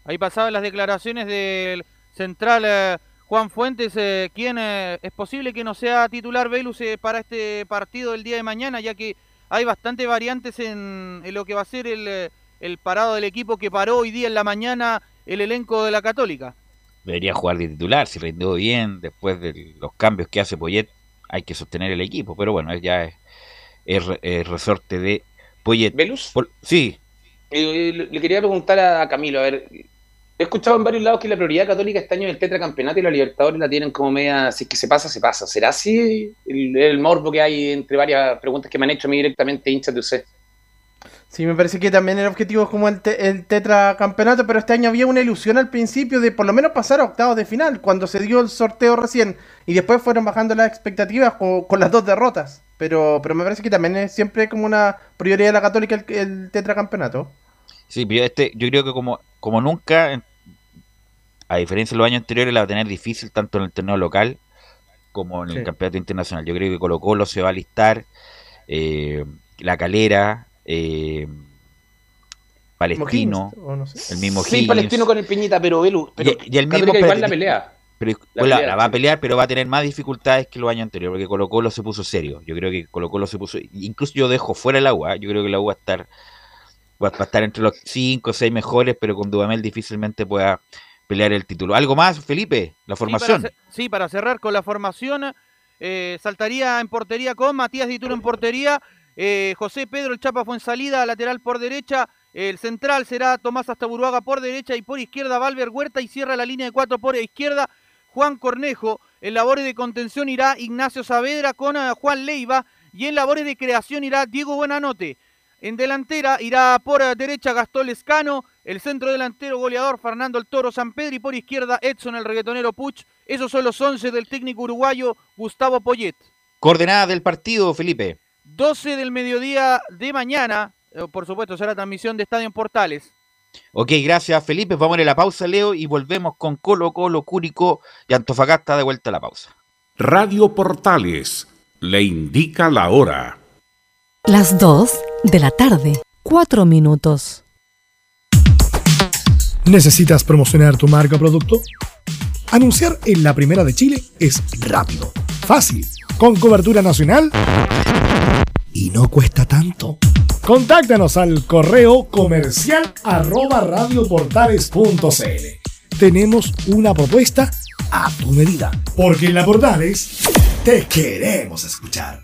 Ahí pasaban las declaraciones del central eh, Juan Fuentes, eh, quien eh, es posible que no sea titular Velus eh, para este partido del día de mañana, ya que hay bastante variantes en, en lo que va a ser el, el parado del equipo que paró hoy día en la mañana el elenco de la Católica. Debería jugar de titular, si rindió bien, después de los cambios que hace Poyet, hay que sostener el equipo, pero bueno, ya es, es, es resorte de Poyet. ¿Velus? Por- sí, le quería preguntar a Camilo, a ver, he escuchado en varios lados que la prioridad católica este año es el tetracampeonato y la Libertadores la tienen como media, si es que se pasa, se pasa. ¿Será así el, el morbo que hay entre varias preguntas que me han hecho a mí directamente hinchas de usted? Sí, me parece que también el objetivo es como el, te- el tetracampeonato, pero este año había una ilusión al principio de por lo menos pasar a octavos de final, cuando se dio el sorteo recién, y después fueron bajando las expectativas con, las dos derrotas. Pero, pero me parece que también es siempre como una prioridad de la Católica el, el tetracampeonato. Sí, pero este, yo creo que como, como nunca, a diferencia de los años anteriores, la va a tener difícil tanto en el torneo local como en el Sí. campeonato internacional. Yo creo que Colo Colo se va a alistar, eh, La Calera, eh, Palestino, O'Higgins, o no sé. el mismo Sí, Higgins. Palestino con el Piñita, pero Velu, pero Y- y el mismo igual la pelea. Pero La pues, la, pelea, la va a pelear, pero va a tener más dificultades que los años anteriores, porque Colo Colo se puso serio. Yo creo que Colo Colo se puso, incluso yo dejo fuera el agua, yo creo que la U va a estar, va a estar entre los 5 o 6 mejores, pero con Dudamel difícilmente pueda pelear el título. ¿Algo más, Felipe? La formación. Sí, para, ce- sí, para cerrar con la formación, eh, saltaría en portería con Matías Dituro en portería, eh, José Pedro el Chapa fue en salida, lateral por derecha, el central será Tomás Astaburuaga por derecha y por izquierda Valver Huerta y cierra la línea de cuatro por izquierda Juan Cornejo. En labores de contención irá Ignacio Saavedra con eh, Juan Leiva y en labores de creación irá Diego Buenanote. En delantera irá por derecha Gastón Lescano, el centro delantero goleador Fernando el Toro San Pedro y por izquierda Edson el reggaetonero Puch. Esos son los 11 del técnico uruguayo Gustavo Poyet. Coordenada del partido, Felipe. 12 del mediodía de mañana, eh, por supuesto será transmisión de Estadio en Portales. Ok, gracias, Felipe. Vamos a ir a la pausa, Leo, y volvemos con Colo Colo, Cúrico y Antofagasta de vuelta a la pausa. Radio Portales le indica la hora. Las 2 de la tarde, 4 minutos. ¿Necesitas promocionar tu marca o producto? Anunciar en la primera de Chile es rápido, fácil, con cobertura nacional y no cuesta tanto. Contáctanos al correo comercial arroba radioportales.cl. Tenemos una propuesta a tu medida, porque en la Portales te queremos escuchar.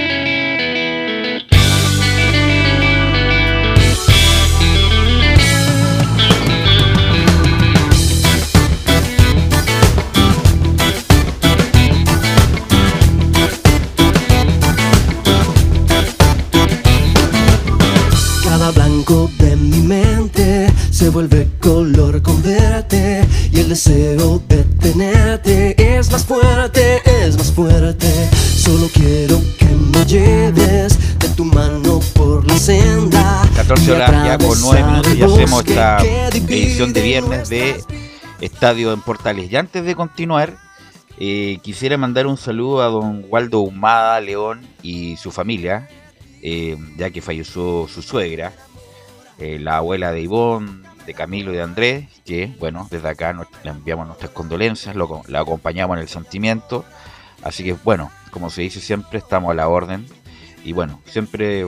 Blanco de mi mente se vuelve color con verte y el deseo de tenerte es más fuerte, es más fuerte. Solo quiero que me lleves de tu mano por la senda. 14 horas ya con 9 minutos y hacemos esta edición de viernes de Estadio en Portales. Y antes de continuar, eh, quisiera mandar un saludo a don Waldo Humada León y su familia, eh, ya que falleció su suegra, eh, la abuela de Ivón, de Camilo y de Andrés, que, bueno, desde acá nos- le enviamos nuestras condolencias, lo, la acompañamos en el sentimiento. Así que, bueno, como se dice siempre, estamos a la orden. Y bueno, siempre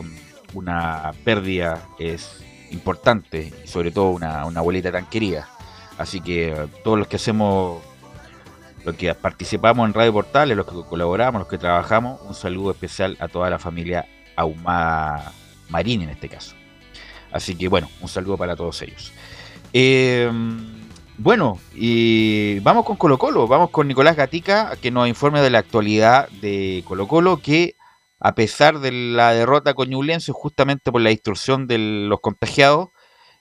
una pérdida es importante, sobre todo una, una abuelita tan querida. Así que eh, todos los que hacemos, los que participamos en Radio Portales, los que colaboramos, los que trabajamos, un saludo especial a toda la familia Ahumada Marín en este caso. Así que bueno, un saludo para todos ellos. Eh, bueno, y vamos con Colo Colo, vamos con Nicolás Gatica que nos informe de la actualidad de Colo Colo que a pesar de la derrota con Ñublense justamente por la distorsión de los contagiados,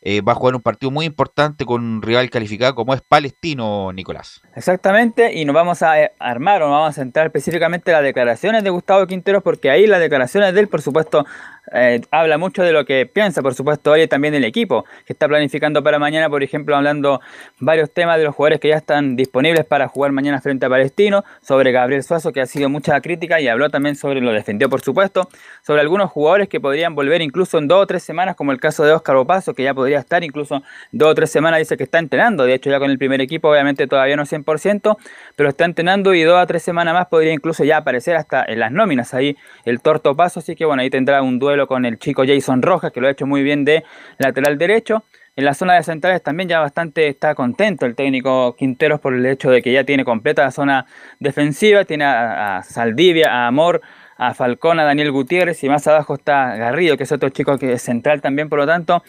eh, va a jugar un partido muy importante con un rival calificado como es Palestino, Nicolás. Exactamente, y nos vamos a eh, armar o nos vamos a centrar específicamente en las declaraciones de Gustavo Quinteros, porque ahí las declaraciones de él, por supuesto, eh, habla mucho de lo que piensa, por supuesto, hoy también del equipo, que está planificando para mañana, por ejemplo, hablando varios temas de los jugadores que ya están disponibles para jugar mañana frente a Palestino, sobre Gabriel Suazo, que ha sido mucha crítica, y habló también sobre, lo defendió, por supuesto, sobre algunos jugadores que podrían volver incluso en dos o tres semanas, como el caso de Oscar Opaso, que ya podría estar incluso dos o tres semanas, dice que está entrenando, de hecho ya con el primer equipo, obviamente todavía no 100%, pero está entrenando y dos a tres semanas más podría incluso ya aparecer hasta en las nóminas ahí el Torto Paso, así que bueno, ahí tendrá un duelo con el chico Jason Rojas, que lo ha hecho muy bien de lateral derecho. En la zona de centrales también ya bastante está contento el técnico Quinteros por el hecho de que ya tiene completa la zona defensiva, tiene a, a Saldivia, a Amor, a Falcón, a Daniel Gutiérrez y más abajo está Garrido, que es otro chico que es central también, por lo tanto,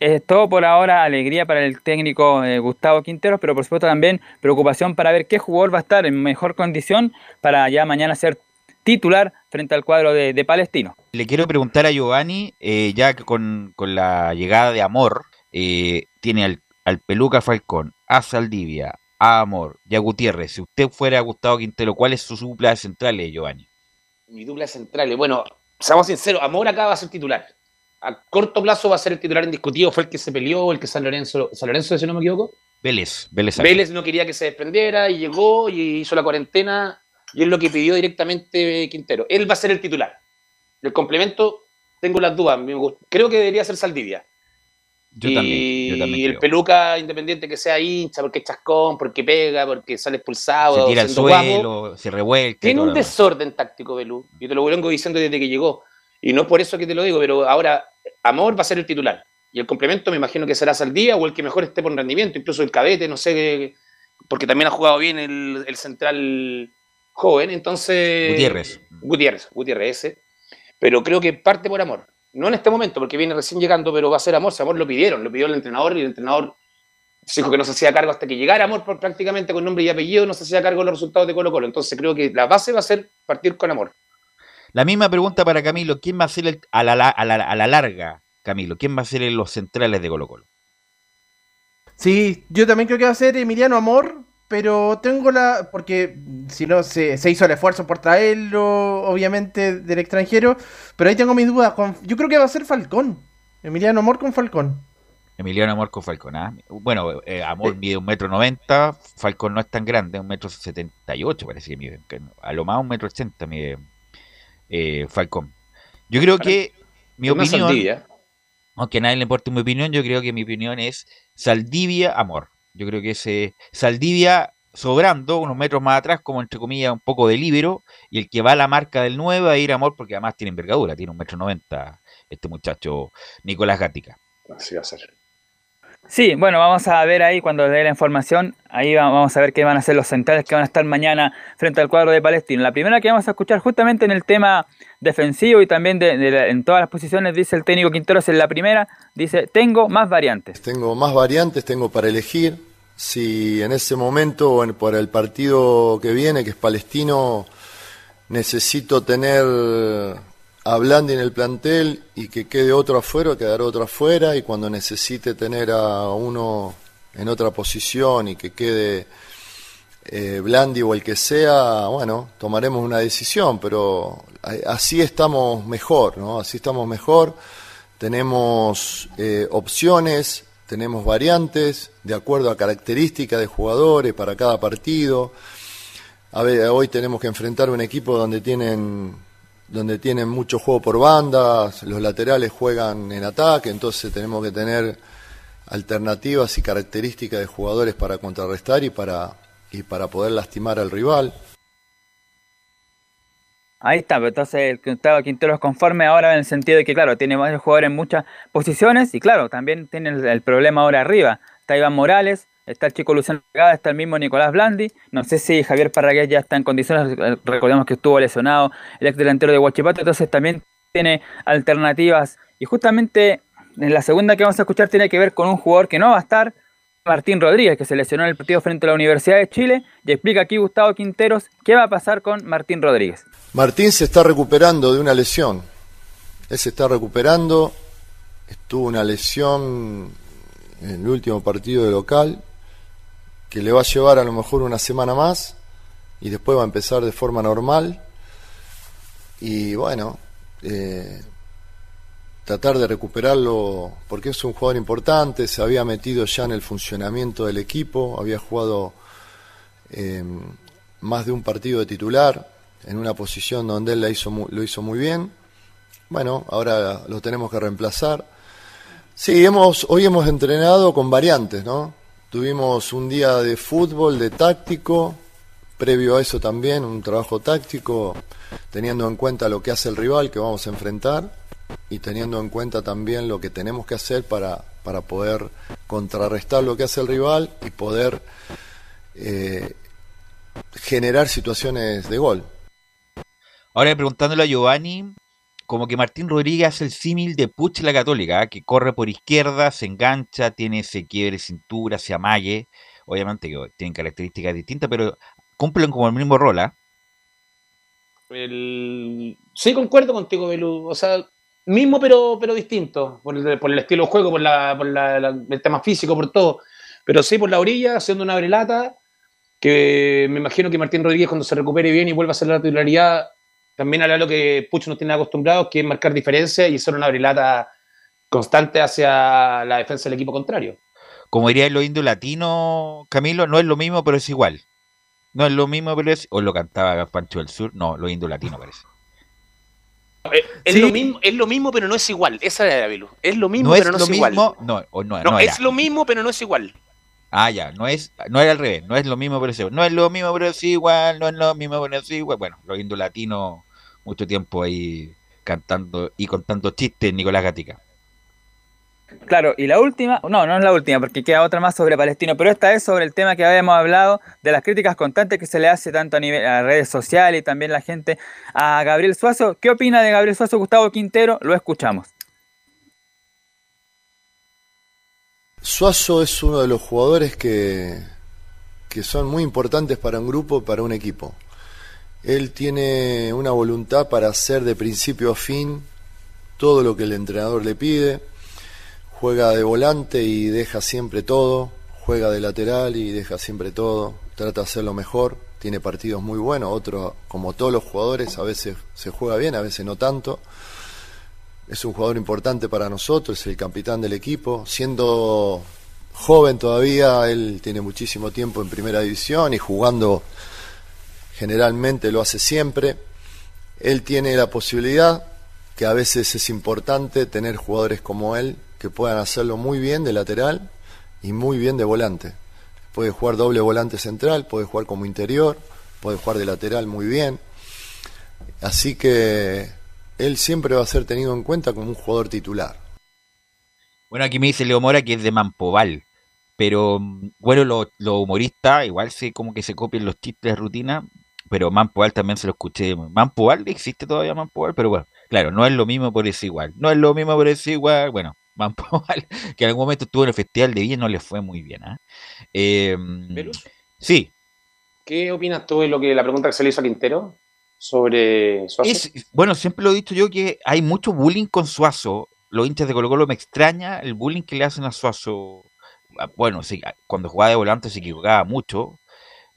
es todo por ahora alegría para el técnico eh, Gustavo Quinteros, pero por supuesto también preocupación para ver qué jugador va a estar en mejor condición para ya mañana ser titular frente al cuadro de, de Palestino. Le quiero preguntar a Giovanni, eh, ya que con, con la llegada de Amor, eh, tiene al, al Peluca Falcón, a Saldivia, a Amor y a Gutiérrez. Si usted fuera Gustavo Quintero, ¿cuál es su dupla de centrales, Giovanni? Mi dupla central. Bueno, seamos sinceros, Amor acá va a ser titular. A corto plazo va a ser el titular indiscutido. Fue el que se peleó, el que San Lorenzo, San Lorenzo, si no me equivoco. Vélez, Vélez. Vélez no quería que se desprendiera y llegó y hizo la cuarentena y es lo que pidió directamente Quintero. Él va a ser el titular. El complemento, tengo las dudas. Creo que debería ser Saldivia. Yo y también, yo también el creo. peluca independiente que sea hincha, porque es chascón, porque pega, porque sale expulsado. Se tira al siendo guapo. suelo, se revuelca. Tiene un desorden táctico, Belú. Y te lo vengo diciendo desde que llegó. Y no es por eso que te lo digo, pero ahora Amor va a ser el titular. Y el complemento me imagino que será Saldía o el que mejor esté por rendimiento, incluso el cadete, no sé, porque también ha jugado bien el, el central joven. Entonces. Gutiérrez. Gutiérrez, Gutiérrez ese. Pero creo que parte por Amor. No en este momento, porque viene recién llegando, pero va a ser Amor. Si Amor lo pidieron, lo pidió el entrenador y el entrenador se dijo que no se hacía cargo hasta que llegara Amor por, prácticamente con nombre y apellido, no se hacía cargo de los resultados de Colo Colo. Entonces creo que la base va a ser partir con Amor. La misma pregunta para Camilo. ¿Quién va a ser el- a, la, a, la, a la larga, Camilo? ¿Quién va a ser en los centrales de Colo Colo? Sí, yo también creo que va a ser Emiliano Amor, pero tengo la. Porque si no, se, se hizo el esfuerzo por traerlo, obviamente, del extranjero. Pero ahí tengo mis dudas. Con, yo creo que va a ser Falcón. Emiliano Amor con Falcón. Emiliano Amor con Falcón. ¿ah? Bueno, eh, Amor mide un metro noventa, Falcón no es tan grande, un metro setenta y ocho parece que mide. A lo más un metro ochenta mide eh, Falcón. Yo creo que mi Una opinión, Saldivia. aunque a nadie le importe mi opinión, yo creo que mi opinión es Saldivia Amor. Yo creo que ese Saldivia sobrando unos metros más atrás, como entre comillas, un poco de libero, y el que va a la marca del 9 va a ir Amor porque además tiene envergadura, tiene un metro noventa este muchacho Nicolás Gatica. Así va a ser. Sí, bueno, vamos a ver ahí cuando dé la información, ahí va- vamos a ver qué van a ser los centrales que van a estar mañana frente al cuadro de Palestino. La primera que vamos a escuchar justamente en el tema defensivo y también de, en todas las posiciones, dice el técnico Quinteros en la primera, dice, tengo más variantes. Tengo más variantes, tengo para elegir. Si en ese momento o en- para el partido que viene, que es palestino, necesito tener a Blandi en el plantel y que quede otro afuera, quedará otro afuera. Y cuando necesite tener a uno en otra posición y que quede eh, Blandi o el que sea, bueno, tomaremos una decisión, pero así estamos mejor, ¿no? Así estamos mejor, tenemos eh, opciones, tenemos variantes de acuerdo a características de jugadores para cada partido. A ver, hoy tenemos que enfrentar un equipo donde tienen donde tienen mucho juego por bandas, los laterales juegan en ataque, entonces tenemos que tener alternativas y características de jugadores para contrarrestar y para y para poder lastimar al rival. Ahí está, pero entonces el Gustavo Quinteros conforme ahora en el sentido de que, claro, tiene varios jugadores en muchas posiciones y, claro, también tiene el problema ahora arriba. Está Iván Morales, está el chico Luciano Pagada, está el mismo Nicolás Blandi. No sé si Javier Parragués ya está en condiciones, recordemos que estuvo lesionado el ex delantero de Huachipato, entonces también tiene alternativas. Y justamente en la segunda que vamos a escuchar tiene que ver con un jugador que no va a estar, Martín Rodríguez, que se lesionó en el partido frente a la Universidad de Chile, y explica aquí Gustavo Quinteros qué va a pasar con Martín Rodríguez. Martín se está recuperando de una lesión. Él se está recuperando. Estuvo una lesión en el último partido de local que le va a llevar a lo mejor una semana más y después va a empezar de forma normal. Y bueno, eh, tratar de recuperarlo porque es un jugador importante, se había metido ya en el funcionamiento del equipo, había jugado eh, más de un partido de titular en una posición donde él la hizo lo hizo muy bien. Bueno, ahora lo tenemos que reemplazar. Sí, hemos, hoy hemos entrenado con variantes, ¿no? Tuvimos un día de fútbol, de táctico, previo a eso también un trabajo táctico, teniendo en cuenta lo que hace el rival que vamos a enfrentar y teniendo en cuenta también lo que tenemos que hacer para, para poder contrarrestar lo que hace el rival y poder eh, generar situaciones de gol. Ahora preguntándole a Giovanni, como que Martín Rodríguez hace el símil de Puch la Católica, ¿ah? que corre por izquierda, se engancha, tiene ese quiebre cintura, se amalle. Obviamente que tienen características distintas, pero cumplen como el mismo rol, ¿ah? El... Sí, concuerdo contigo, Belú. O sea, mismo pero, pero distinto, por el, estilo de juego, por, la- el tema físico, por todo. Pero sí por la orilla, haciendo una brelata, que me imagino que Martín Rodríguez cuando se recupere bien y vuelva a hacer la titularidad, también hará lo que Pucho nos tiene acostumbrados, que es marcar diferencia y hacer una brelata constante hacia la defensa del equipo contrario. Como diría los indio latino, Camilo, no es lo mismo, pero es igual. No es lo mismo, pero es. O lo cantaba Pancho del Sur. No, los indio latino parece. Es, lo mismo, es lo mismo, pero no es igual. Esa era Belu. Es lo mismo, No es pero no lo es igual. mismo. No, o no, No, no era. es lo mismo, pero no es igual. Ah, ya, no es, no era al revés, no es lo mismo, pero es igual. No es lo mismo, pero es igual, no es lo mismo, pero es igual. Bueno, los indio latinos, mucho tiempo ahí cantando y contando chistes, Nicolás Gatica. Claro, y la última, no, no es la última, porque queda otra más sobre Palestino, pero esta es sobre el tema que habíamos hablado de las críticas constantes que se le hace tanto a nivel a redes sociales y también la gente a Gabriel Suazo. ¿Qué opina de Gabriel Suazo, Gustavo Quintero? Lo escuchamos. Suazo es uno de los jugadores que, que son muy importantes para un grupo, para un equipo. Él tiene una voluntad para hacer de principio a fin todo lo que el entrenador le pide. Juega de volante y deja siempre todo. Juega de lateral y deja siempre todo. Trata de hacerlo mejor. Tiene partidos muy buenos. Otro, como todos los jugadores, a veces se juega bien, a veces no tanto. Es un jugador importante para nosotros, es el capitán del equipo. Siendo joven todavía, él tiene muchísimo tiempo en primera división y jugando generalmente lo hace siempre. Él tiene la posibilidad, que a veces es importante, tener jugadores como él que puedan hacerlo muy bien de lateral y muy bien de volante. Puede jugar doble volante central, puede jugar como interior, puede jugar de lateral muy bien. Así que él siempre va a ser tenido en cuenta como un jugador titular. Bueno, aquí me dice Leo Mora que es de Mampoval. Pero mm, bueno, los lo humoristas igual se como que se copian los chistes de rutina. Pero Mampoval también se lo escuché. Mampoval existe todavía Mampoval, pero bueno, claro, no es lo mismo por eso igual. No es lo mismo por eso igual. Bueno, Mampoval, que en algún momento estuvo en el Festival de Villa y no le fue muy bien. ¿ah? Eh, sí, ¿Qué opinas tú de lo que la pregunta que se le hizo a Quintero sobre Suazo? Es, bueno, siempre lo he dicho yo que hay mucho bullying con Suazo. Los hinchas de Colo Colo me extraña el bullying que le hacen a Suazo. Ah, Bueno, sí, ah, cuando jugaba de volante se equivocaba mucho,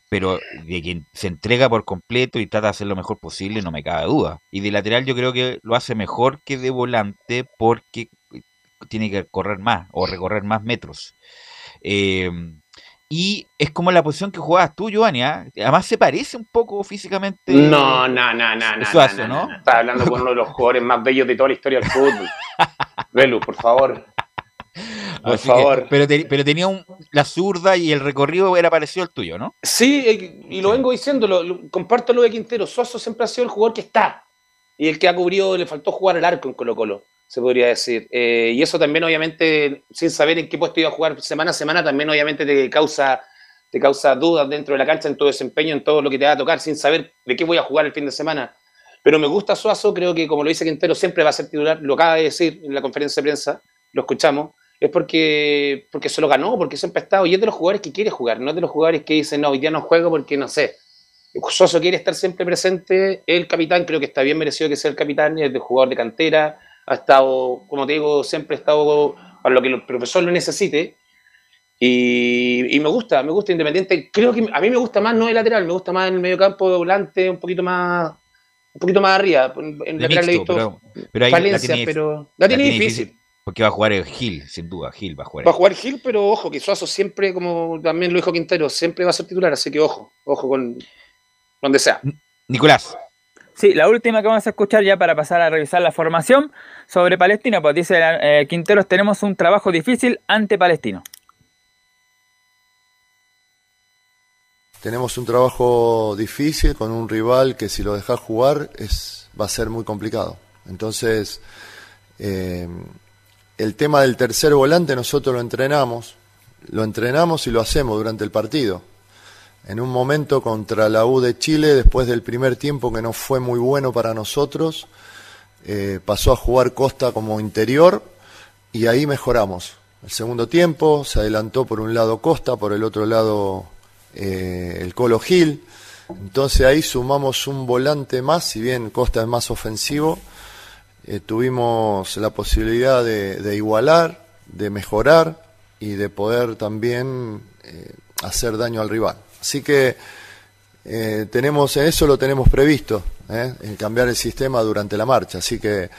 pero de quien se entrega por completo y trata de hacer lo mejor posible, no me cabe duda. Y de lateral yo creo que lo hace mejor que de volante porque tiene que correr más o recorrer más metros. Eh, y es como la posición que jugabas tú, Giovanni. ¿ah? Además se parece un poco físicamente. No, no, no, no, no. Suazo, no, ¿no? no, no. Estás hablando con uno de los jugadores más bellos de toda la historia del fútbol. Velu, por favor. Por Así que- favor. pero, te- pero tenía un, la zurda y el recorrido era parecido al tuyo, ¿no? Sí, eh, y lo vengo diciendo, lo, lo- comparto lo de Quintero. Suazo siempre ha sido el jugador que está. Y el que ha cubrido, le faltó jugar el arco en Colo Colo, se podría decir. Eh, y eso también, obviamente, sin saber en qué puesto iba a jugar semana a semana, también obviamente te causa, te causa dudas dentro de la cancha, en tu desempeño, en todo lo que te va a tocar, sin saber de qué voy a jugar el fin de semana. Pero me gusta Suazo, creo que como lo dice Quintero, siempre va a ser titular, lo acaba de decir en la conferencia de prensa, lo escuchamos, es porque, porque se lo ganó, porque siempre ha estado, y es de los jugadores que quiere jugar, no es de los jugadores que dicen, no, hoy día no juego porque no sé. Suazo quiere estar siempre presente, el capitán creo que está bien merecido que sea el capitán, es de jugador de cantera, ha estado, como te digo, siempre ha estado para lo que el profesor lo necesite, y, y me gusta, me gusta Independiente. Creo que a mí me gusta más no de lateral, me gusta más en el medio campo de volante, un poquito más, un poquito más arriba. En De lateral le he mixto, visto pero, pero ahí la tiene, pero la tiene difícil. Porque va a jugar el Gil, sin duda, Gil va a jugar. Va a jugar Gil, pero ojo, que Suazo siempre, como también lo dijo Quintero, siempre va a ser titular, así que ojo, ojo con donde sea. Nicolás. Sí, la última que vamos a escuchar ya para pasar a revisar la formación sobre Palestino, pues dice eh, Quinteros, tenemos un trabajo difícil ante Palestino. Tenemos un trabajo difícil con un rival que si lo dejas jugar es, va a ser muy complicado. Entonces, eh, el tema del tercer volante nosotros lo entrenamos, lo entrenamos y lo hacemos durante el partido. En un momento contra la U de Chile, después del primer tiempo que no fue muy bueno para nosotros, eh, pasó a jugar Costa como interior y ahí mejoramos. El segundo tiempo se adelantó por un lado Costa, por el otro lado eh, el Colo Gil. Entonces ahí sumamos un volante más, si bien Costa es más ofensivo, eh, tuvimos la posibilidad de, igualar, de mejorar y de poder también hacer daño al rival. Así que eh, tenemos eso lo tenemos previsto, ¿eh? en cambiar el sistema durante la marcha. Así que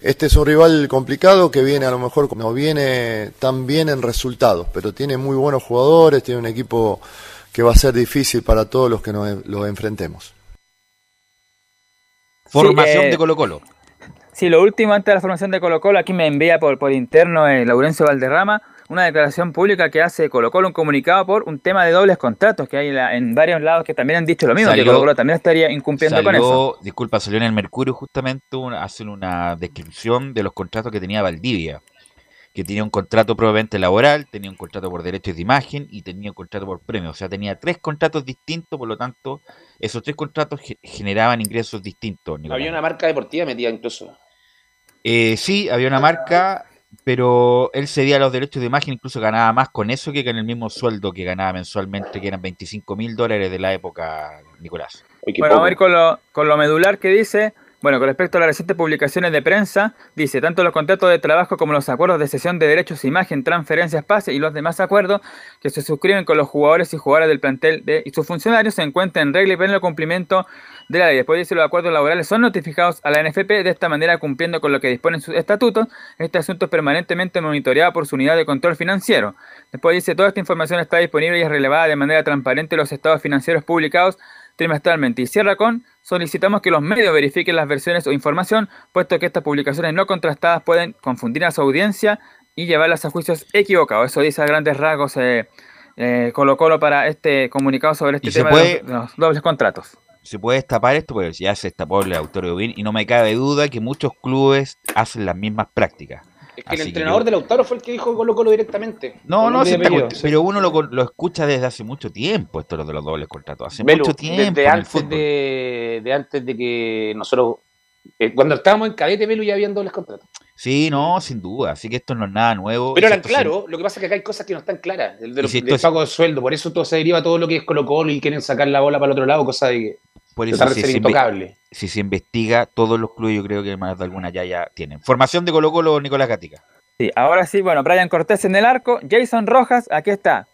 este es un rival complicado que viene a lo mejor no viene tan bien en resultados, pero tiene muy buenos jugadores, tiene un equipo que va a ser difícil para todos los que nos lo enfrentemos. Formación eh, de Colo Colo. Sí, lo último antes de la formación de Colo Colo, aquí me envía por, por interno eh, Laurencio Valderrama una declaración pública que hace Colo Colo, un comunicado por un tema de dobles contratos que hay la- en varios lados que también han dicho lo mismo, Salió- que Colo Colo también estaría incumpliendo con eso. Salió, disculpa, salió en el Mercurio justamente una, hacen una descripción de los contratos que tenía Valdivia, que tenía un contrato probablemente laboral, tenía un contrato por derechos de imagen y tenía un contrato por premio. O sea, tenía tres contratos distintos, por lo tanto, esos tres contratos ge- generaban ingresos distintos. Nicolás. Había una marca deportiva metida incluso. Eh, sí, había una marca, pero él cedía los derechos de imagen, incluso ganaba más con eso que con el mismo sueldo que ganaba mensualmente, que eran 25 mil dólares de la época, Nicolás. Bueno, vamos a ir con lo, con lo medular que dice. Bueno, con respecto a las recientes publicaciones de prensa, dice, tanto los contratos de trabajo como los acuerdos de cesión de derechos, imagen, transferencias, pase y los demás acuerdos que se suscriben con los jugadores y jugadoras del plantel de, y sus funcionarios se encuentran en regla y pleno cumplimiento de la ley. Después dice, los acuerdos laborales son notificados a la NFP, de esta manera cumpliendo con lo que disponen sus estatutos. Este asunto es permanentemente monitoreado por su unidad de control financiero. Después dice, toda esta información está disponible y es relevada de manera transparente en los estados financieros publicados trimestralmente. Y cierra con, solicitamos que los medios verifiquen las versiones o información, puesto que estas publicaciones no contrastadas pueden confundir a su audiencia y llevarlas a juicios equivocados. Eso dice a grandes rasgos eh, eh, Colo Colo para este comunicado sobre este tema puede- de los dobles contratos. Se puede destapar esto, pues ya se destapó el Auditorio Bin y no me cabe duda que muchos clubes hacen las mismas prácticas. Es que el entrenador yo- de Lautaro fue el que dijo Colo Colo directamente. No, no, sí pero uno lo, lo escucha desde hace mucho tiempo, esto de los dobles contratos. Hace Velo, mucho tiempo. desde antes de, de antes de que nosotros eh, cuando estábamos en cadete Velo ya habían dobles contratos. Sí, no, sin duda. Así que esto no es nada nuevo. Pero eran claros, lo que pasa es que acá hay cosas que no están claras. El de los, si del es- pago de sueldo, por eso todo se deriva todo lo que es Colo Colo y quieren sacar la bola para el otro lado, cosa de que Por eso, si ser se, intocable. si se investiga, todos los clubes yo creo que más de alguna ya, ya tienen. Formación de Colo Colo, Nicolás Gatica. Sí, ahora sí, bueno, Brian Cortés en el arco, Jason Rojas, aquí está.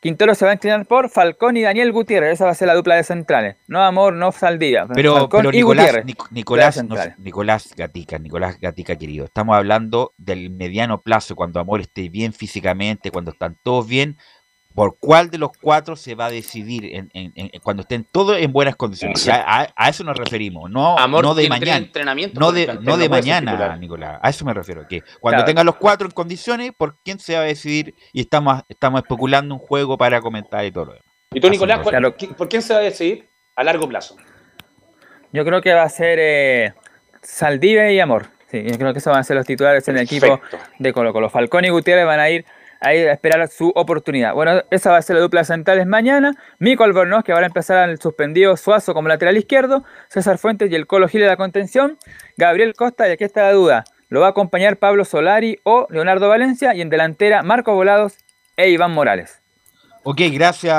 Quintero se va a inclinar por Falcón y Daniel Gutiérrez, esa va a ser la dupla de centrales. No Amor, no Saldivia. Pero, Falcón pero y Nicolás. Nic- Nicolás, no-. Nicolás Gatica, Nicolás Gatica querido, estamos hablando del mediano plazo, cuando Amor esté bien físicamente, cuando están todos bien, por cuál de los cuatro se va a decidir en, en- en- cuando estén todos en buenas condiciones. A, a- a eso nos referimos, no, Amor no de mañana. entrenamientos No de, plantel, no de no puede ser mañana. Nicolás. A eso me refiero. Que cuando Claro. tengan los cuatro en condiciones, ¿por quién se va a decidir? Y estamos, estamos especulando un juego para comentar y todo lo demás. ¿Y tú, Así Nicolás, cuál- por quién se va a decidir a largo plazo? Yo creo que va a ser eh, Saldivia y Amor. Sí, yo creo que esos van a ser los titulares en el equipo de Colo Colo. Falcón y Gutiérrez van a ir a ir a esperar su oportunidad. Bueno, esa va a ser la dupla centrales mañana. Mico Albornoz, que va a empezar al suspendido Suazo como lateral izquierdo. César Fuentes y el Colo Gil de la contención. Gabriel Costa, y aquí está la duda. ¿Lo va a acompañar Pablo Solari o Leonardo Valencia? Y en delantera, Marco Volados e Iván Morales. Ok, gracias,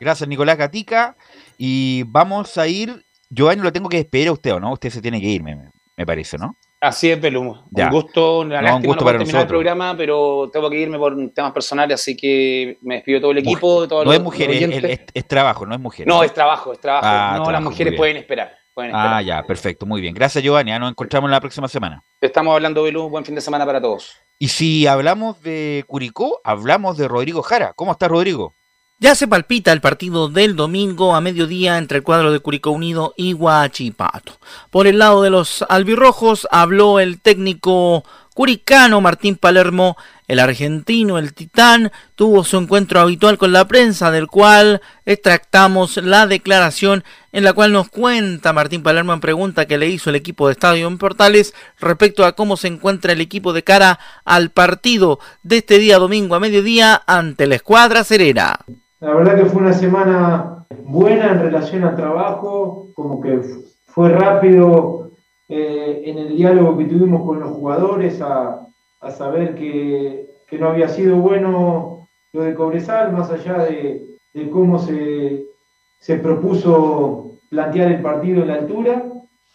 gracias Nicolás Gatica. Y vamos a ir. Giovanni lo tengo que despedir a usted, ¿o no? Usted se tiene que ir, me, me parece, ¿no? Así es, Belum. Ya. Un gusto, una No, lástima un gusto no para terminar el programa, pero tengo que irme por temas personales, así que me despido de todo el equipo, de todos No los- es mujer, los es, es- es trabajo, no es mujer. No, es trabajo, es trabajo. Ah, no, las mujeres pueden esperar. Pueden esperar. Ah, ya, perfecto, muy bien. Gracias, Giovanni. ya Nos encontramos la próxima semana. Estamos hablando, Belú. Buen fin de semana para todos. Y si hablamos de Curicó, hablamos de Rodrigo Jara. ¿Cómo está Rodrigo? Ya se palpita el partido del domingo a mediodía entre el cuadro de Curicó Unido y Huachipato. Por el lado de los albirrojos habló el técnico curicano Martín Palermo. El argentino, el titán, tuvo su encuentro habitual con la prensa, del cual extractamos la declaración en la cual nos cuenta Martín Palermo en pregunta que le hizo el equipo de Estadio en Portales respecto a cómo se encuentra el equipo de cara al partido de este día domingo a mediodía ante la escuadra Serena. La verdad que fue una semana buena en relación al trabajo, como que fue rápido eh, en el diálogo que tuvimos con los jugadores a, a saber que, que no había sido bueno lo de Cobresal, más allá de, de cómo se, se propuso plantear el partido en la altura.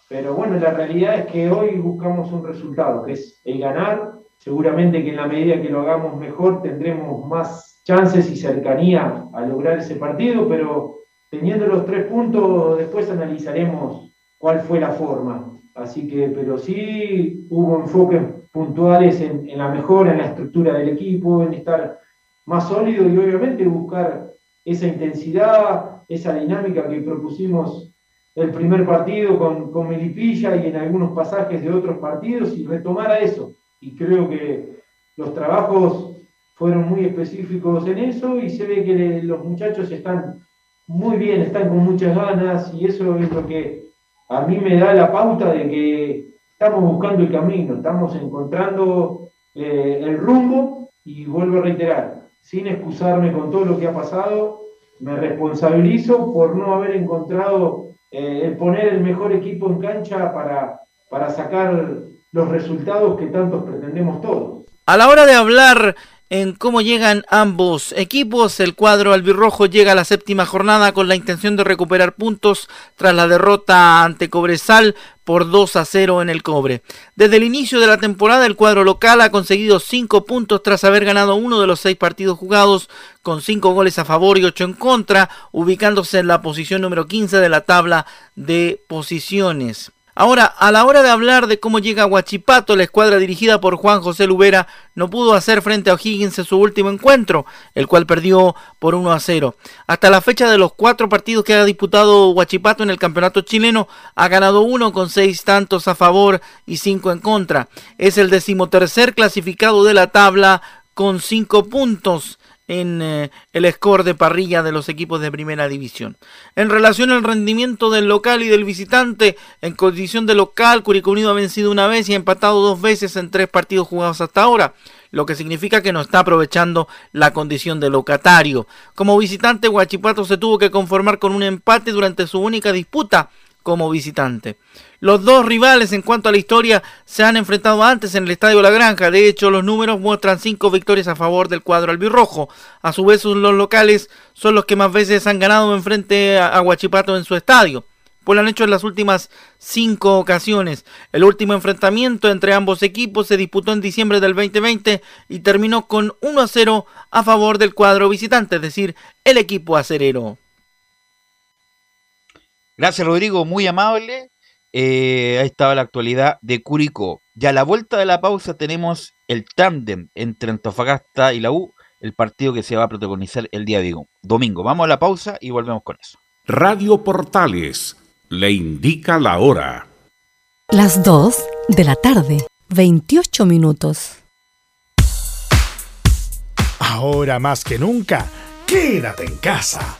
Pero bueno, la realidad es que hoy buscamos un resultado, que es el ganar. Seguramente que en la medida que lo hagamos mejor tendremos más chances y cercanía a lograr ese partido, pero teniendo los tres puntos después analizaremos cuál fue la forma. Así que, pero sí hubo enfoques puntuales en, la mejora, en la estructura del equipo, en estar más sólido y obviamente buscar esa intensidad, esa dinámica que propusimos el primer partido con, con Melipilla y en algunos pasajes de otros partidos y retomar a eso. Y creo que los trabajos fueron muy específicos en eso y se ve que los muchachos están muy bien, están con muchas ganas y eso es lo que a mí me da la pauta de que estamos buscando el camino, estamos encontrando eh, el rumbo y vuelvo a reiterar, sin excusarme con todo lo que ha pasado, me responsabilizo por no haber encontrado eh, el poner el mejor equipo en cancha para, para sacar los resultados que tantos pretendemos todos. A la hora de hablar en cómo llegan ambos equipos. El cuadro albirrojo llega a la séptima jornada con la intención de recuperar puntos tras la derrota ante Cobresal por 2 a 0 en el cobre. Desde el inicio de la temporada el cuadro local ha conseguido 5 puntos tras haber ganado uno de los 6 partidos jugados con 5 goles a favor y 8 en contra, ubicándose en la posición número 15 de la tabla de posiciones. Ahora, a la hora de hablar de cómo llega Huachipato, la escuadra dirigida por Juan José Lubera no pudo hacer frente a O'Higgins en su último encuentro, el cual perdió por 1 a 0. Hasta la fecha de los cuatro partidos que ha disputado Huachipato en el campeonato chileno, ha ganado uno con seis tantos a favor y cinco en contra. Es el decimotercer clasificado de la tabla con cinco puntos en eh, el score de parrilla de los equipos de primera división. En relación al rendimiento del local y del visitante, en condición de local, Curicó Unido ha vencido una vez y ha empatado dos veces en tres partidos jugados hasta ahora, lo que significa que no está aprovechando la condición de locatario. Como visitante, Huachipato se tuvo que conformar con un empate durante su única disputa como visitante. Los dos rivales en cuanto a la historia se han enfrentado antes en el Estadio La Granja. De hecho, los números muestran cinco victorias a favor del cuadro albirrojo. A su vez, los locales son los que más veces han ganado en frente a Huachipato en su estadio. Pues lo han hecho en las últimas cinco ocasiones. El último enfrentamiento entre ambos equipos se disputó en diciembre del 2020 y terminó con 1 a 0 a favor del cuadro visitante, es decir, el equipo acerero. Gracias, Rodrigo, muy amable. Eh, ahí estaba la actualidad de Curicó. Ya a la vuelta de la pausa tenemos el tándem entre Antofagasta y la U, el partido que se va a protagonizar el día de domingo. Vamos a la pausa y volvemos con eso. Radio Portales le indica la hora. Las 2 de la tarde, 28 minutos. Ahora más que nunca, quédate en casa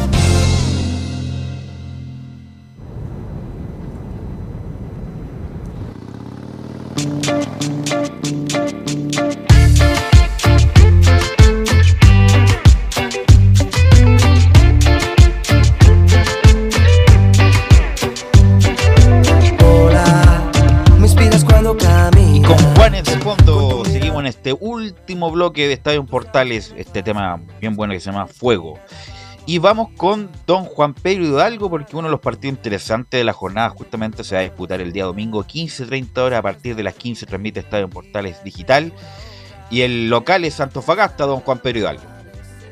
En este último bloque de Estadio Portales, este tema bien bueno que se llama Fuego. Y vamos con don Juan Pedro Hidalgo porque uno de los partidos interesantes de la jornada justamente se va a disputar el día domingo 15.30 horas a partir de las 15 transmite Estadio Portales Digital y el local es Antofagasta, don Juan Pedro Hidalgo.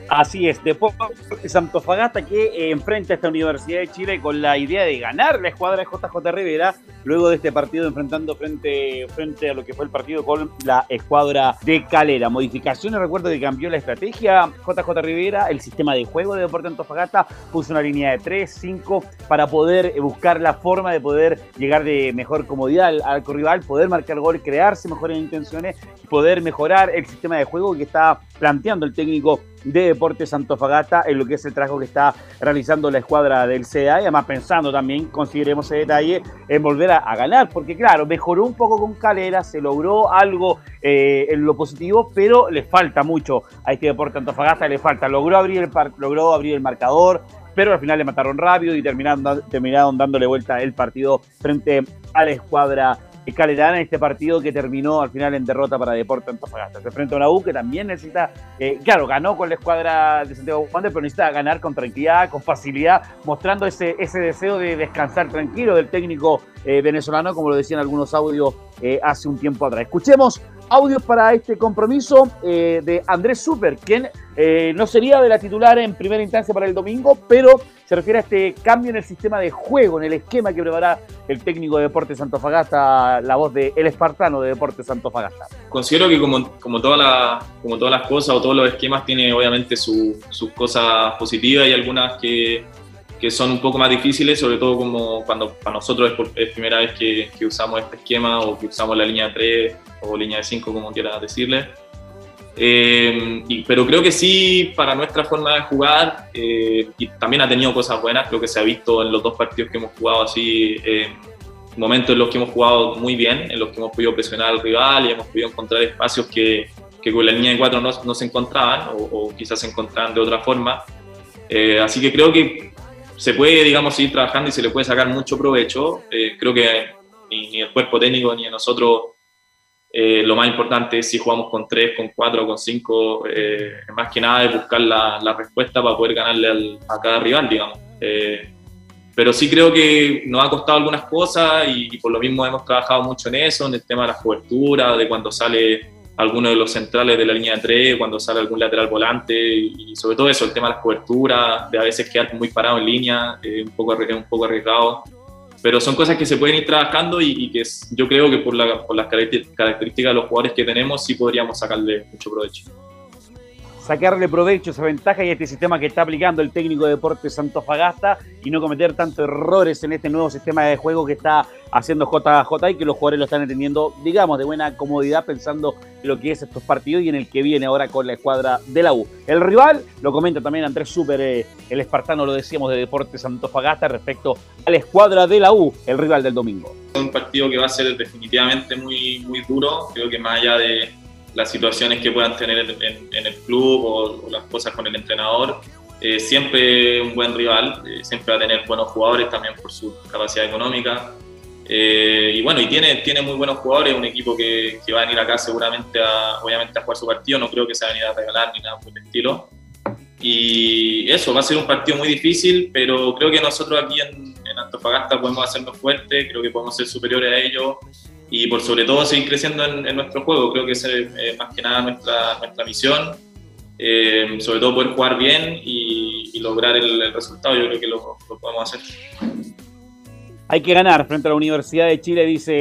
Así es, Deportes Antofagasta que eh, enfrenta a esta Universidad de Chile con la idea de ganar la escuadra de JJ Rivera luego de este partido enfrentando frente, frente a lo que fue el partido con la escuadra de Calera. Modificaciones, recuerdo que cambió la estrategia JJ Rivera, el sistema de juego de Deportes Antofagasta puso una línea de 3, 5 para poder eh, buscar la forma de poder llegar de mejor comodidad al arco rival, poder marcar gol, crearse mejores intenciones poder mejorar el sistema de juego que está planteando el técnico de Deportes Antofagasta en lo que es el trabajo que está realizando la escuadra del CDA y además pensando también, consideremos ese detalle, en volver a, ganar, porque claro, mejoró un poco con Calera, se logró algo eh, en lo positivo, pero le falta mucho a este Deporte Antofagasta, le falta, logró abrir el, logró abrir el marcador, pero al final le mataron rápido y terminaron, terminaron dándole vuelta el partido frente a la escuadra calerana en este partido que terminó al final en derrota para Deporte Antofagasta. Se enfrenta a una U que también necesita, eh, claro, ganó con la escuadra de Santiago Wander, pero necesita ganar con tranquilidad, con facilidad, mostrando ese, ese deseo de descansar tranquilo del técnico eh, venezolano, como lo decían algunos audios eh, hace un tiempo atrás. Escuchemos audios para este compromiso eh, de Andrés Super, quien eh, no sería de la titular en primera instancia para el domingo, pero se refiere a este cambio en el sistema de juego, en el esquema que prepara el técnico de Deportes Antofagasta, la voz de El Espartano de Deportes Antofagasta. Considero que como, como, toda como todas las cosas o todos los esquemas tiene obviamente su- sus cosas positivas y algunas que, que son un poco más difíciles, sobre todo como cuando para nosotros es, por- es primera vez que, que usamos este esquema o que usamos la línea de 3 o línea de 5, como quieras decirle. Eh, y- pero creo que sí, para nuestra forma de jugar, eh, y también ha tenido cosas buenas, creo que se ha visto en los dos partidos que hemos jugado así, eh, momentos en los que hemos jugado muy bien, en los que hemos podido presionar al rival y hemos podido encontrar espacios que, que con la línea de cuatro no, no se encontraban o, o quizás se encontraban de otra forma. Eh, así que creo que se puede, digamos, seguir trabajando y se le puede sacar mucho provecho. Eh, creo que ni, ni el cuerpo técnico ni nosotros eh, lo más importante es si jugamos con 3, con 4, con 5, eh, más que nada es buscar la, la respuesta para poder ganarle al- a cada rival, digamos. Eh, pero sí creo que nos ha costado algunas cosas y, y por lo mismo hemos trabajado mucho en eso, en el tema de las coberturas, de cuando sale alguno de los centrales de la línea de 3, cuando sale algún lateral volante y sobre todo eso, el tema de las coberturas, de a veces quedar muy parado en línea, eh, un, poco, un poco arriesgado pero son cosas que se pueden ir trabajando y, y que yo creo que por, la- por las caracter- características de los jugadores que tenemos sí podríamos sacarle mucho provecho. Sacarle provecho esa ventaja y este sistema que está aplicando el técnico de Deportes Antofagasta y no cometer tantos errores en este nuevo sistema de juego que está haciendo JJ y que los jugadores lo están entendiendo, digamos, de buena comodidad pensando en lo que es estos partidos y en el que viene ahora con la escuadra de la U. El rival, lo comenta también Andrés Super, eh, el espartano, lo decíamos, de Deportes Antofagasta respecto a la escuadra de la U, el rival del domingo. Un partido que va a ser definitivamente muy, muy duro, creo que más allá de las situaciones que puedan tener en, en- en el club o, o las cosas con el entrenador, eh, siempre un buen rival, eh, siempre va a tener buenos jugadores también por su capacidad económica. Eh, y bueno, y tiene, tiene muy buenos jugadores, un equipo que, que va a venir acá seguramente a, obviamente a jugar su partido, no creo que se va a venir a regalar ni nada por el estilo. Y eso, va a ser un partido muy difícil, pero creo que nosotros aquí en, en Antofagasta podemos hacernos fuertes, creo que podemos ser superiores a ellos y por sobre todo seguir creciendo en, en nuestro juego. Creo que esa es eh, más que nada nuestra, nuestra misión, eh, sobre todo poder jugar bien y, y lograr el, el resultado, yo creo que lo, lo podemos hacer. Hay que ganar frente a la Universidad de Chile, dice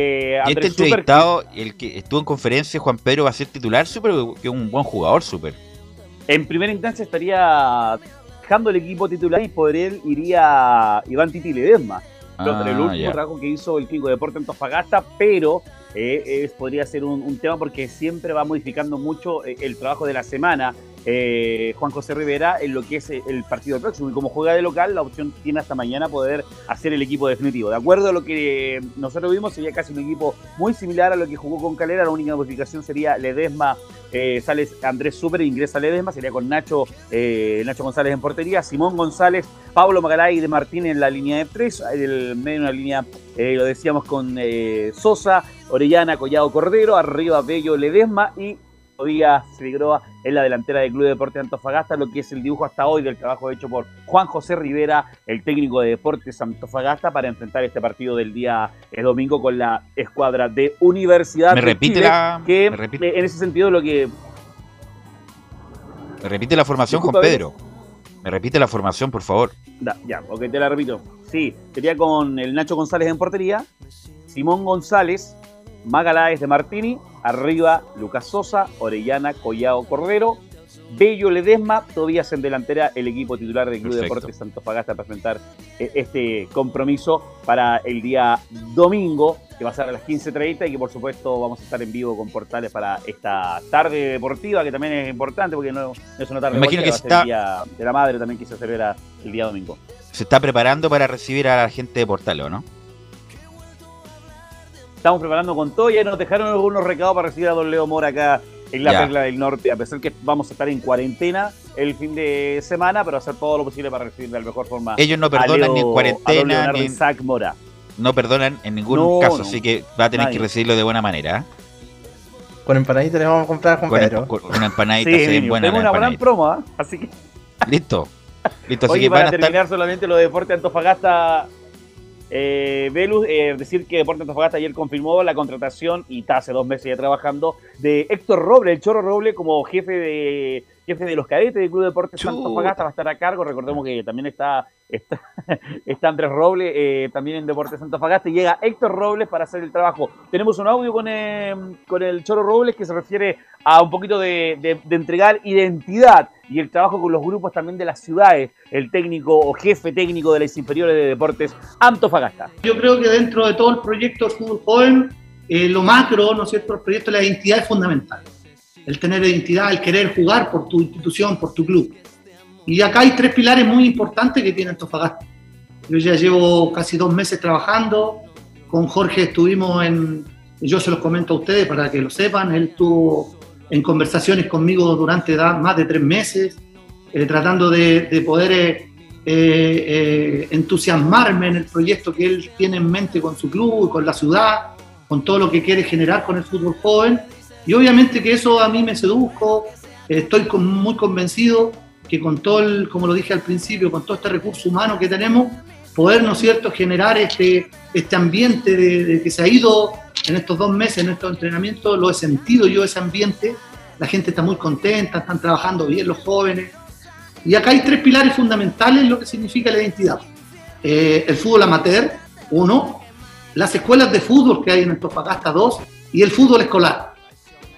Y este Andrés Super. entrevistado, el que estuvo en conferencia, Juan Pedro, va a ser titular súper, que es un buen jugador súper. En primera instancia estaría dejando el equipo titular y por él iría Iván Titi Ledesma. Ah, el último trabajo que hizo el de Deporte Antofagasta, pero eh, es- podría ser un, un tema porque siempre va modificando mucho eh, el trabajo de la semana. Eh, Juan José Rivera en lo que es eh, el partido próximo. Y como juega de local la opción tiene hasta mañana poder hacer el equipo definitivo. De acuerdo a lo que nosotros vimos sería casi un equipo muy similar a lo que jugó con Calera. La única modificación sería Ledesma eh, sale Andrés Super ingresa Ledesma sería con Nacho eh, Nacho González en portería Simón González Pablo Magalay de Martín en la línea de tres el medio de una línea lo decíamos con Sosa Orellana Collado Cordero arriba Bello Ledesma y Díaz Figueroa en la delantera del Club de Deportes de Antofagasta, lo que es el dibujo hasta hoy del trabajo hecho por Juan José Rivera, el técnico de Deportes Antofagasta, para enfrentar este partido del día eh, domingo con la escuadra de Universidad Me de repite Chile, la- que me repite. eh, en ese sentido lo que Me repite la formación, Disculpa, Juan Pedro. Me repite la formación, por favor. Da, ya, ok, te la repito. Sí, sería con el Nacho González en portería, Simón González, Magaláes de Martini, arriba Lucas Sosa, Orellana, Collao Cordero, Bello Ledesma, Tobías en delantera, el equipo titular del Club Perfecto. Deportes Antofagasta para enfrentar eh, este compromiso para el día domingo, que va a ser a las 15.30 y que por supuesto vamos a estar en vivo con portales para esta tarde deportiva, que también es importante porque no, es una tarde imagino que va a ser está- el día de la madre también que se celebra el día domingo. Se está preparando para recibir a la gente de Portales, ¿o ¿no? Estamos preparando con todo. Ya nos dejaron algunos recados para recibir a don Leo Mora acá en la Ya. Perla del Norte. A pesar que vamos a estar en cuarentena el fin de semana, pero hacer todo lo posible para recibir de la mejor forma. Ellos no a perdonan Leo- ni en cuarentena, ni en- Isaac Mora. No perdonan en ningún No, caso, no. así que va a tener Nadie. que recibirlo de buena manera. ¿eh? Con empanaditas le vamos a comprar a Juan Con, Pedro. con una empanadita Sí, se tengo las una gran promo, ¿ah? así que. Listo. Listo, así Oye, que van para a estar. terminar solamente lo de Deporte Antofagasta, eh, Velus, eh, decir que Deporte Antofagasta ayer confirmó la contratación, y está hace dos meses ya trabajando, de Héctor Roble, el Chorro Roble, como jefe de jefe de los cadetes del Club Deportes Antofagasta, va a estar a cargo. Recordemos que también está, está, está Andrés Roble, eh, también en Deportes Antofagasta, y llega Héctor Robles para hacer el trabajo. Tenemos un audio con, eh, con el Chorro Robles que se refiere a un poquito de, de- de entregar identidad y el trabajo con los grupos también de las ciudades, el técnico o jefe técnico de las inferiores de Deportes Antofagasta. Yo creo que dentro de todo el proyecto fútbol joven, eh, lo macro, ¿no es cierto? El proyecto de la identidad es fundamental. El tener identidad, el querer jugar por tu institución, por tu club. Y acá hay tres pilares muy importantes que tiene Antofagasta. Yo ya llevo casi dos meses trabajando. Con Jorge estuvimos en, yo se los comento a ustedes para que lo sepan, él estuvo en conversaciones conmigo durante más de tres meses, eh, tratando de, de poder eh, eh, entusiasmarme en el proyecto que él tiene en mente con su club, con la ciudad, con todo lo que quiere generar con el fútbol joven. Y obviamente que eso a mí me sedujo, estoy con- muy convencido que con todo el, como lo dije al principio, con todo este recurso humano que tenemos, poder, ¿no es cierto?, generar este, este ambiente de, de que se ha ido en estos dos meses, en estos entrenamientos, lo he sentido yo ese ambiente, la gente está muy contenta, están trabajando bien los jóvenes, y acá hay tres pilares fundamentales en lo que significa la identidad. Eh, el fútbol amateur, uno, las escuelas de fútbol que hay en Antofagasta, dos, y el fútbol escolar.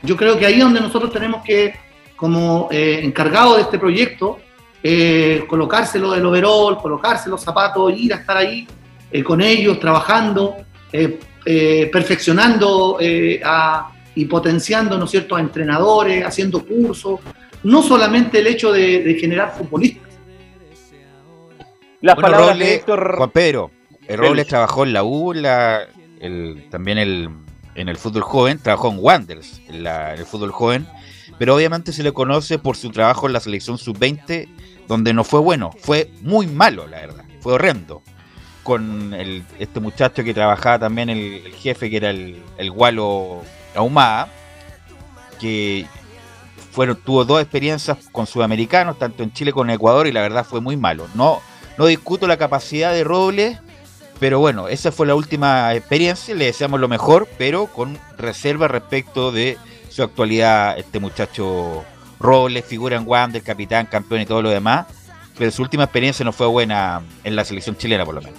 Yo creo que ahí es donde nosotros tenemos que, como eh, encargados de este proyecto, eh, colocárselo del overall, colocarse los zapatos, ir a estar ahí eh, con ellos, trabajando, eh, eh, perfeccionando eh, a- y potenciando, ¿no es cierto?, a entrenadores, haciendo cursos, no solamente el hecho de, de generar futbolistas. Las Bueno, palabras Robles, de Héctor Juan Pedro, el Robles Félix. trabajó en la U, la- el- también el, en el fútbol joven, trabajó en Wanderers, en, la- en el fútbol joven, pero obviamente se le conoce por su trabajo en la selección sub-20, donde no fue bueno, fue muy malo, la verdad, fue horrendo. Con el- este muchacho que trabajaba también, el, jefe, que era el, el Gualo Ahumada, que fueron, tuvo dos experiencias con sudamericanos, tanto en Chile como en Ecuador, y la verdad fue muy malo. No, no discuto la capacidad de Robles, pero bueno, esa fue la última experiencia, le deseamos lo mejor, pero con reserva respecto de su actualidad, este muchacho Robles, figura en Wander, capitán, campeón y todo lo demás, pero su última experiencia no fue buena en la selección chilena por lo menos.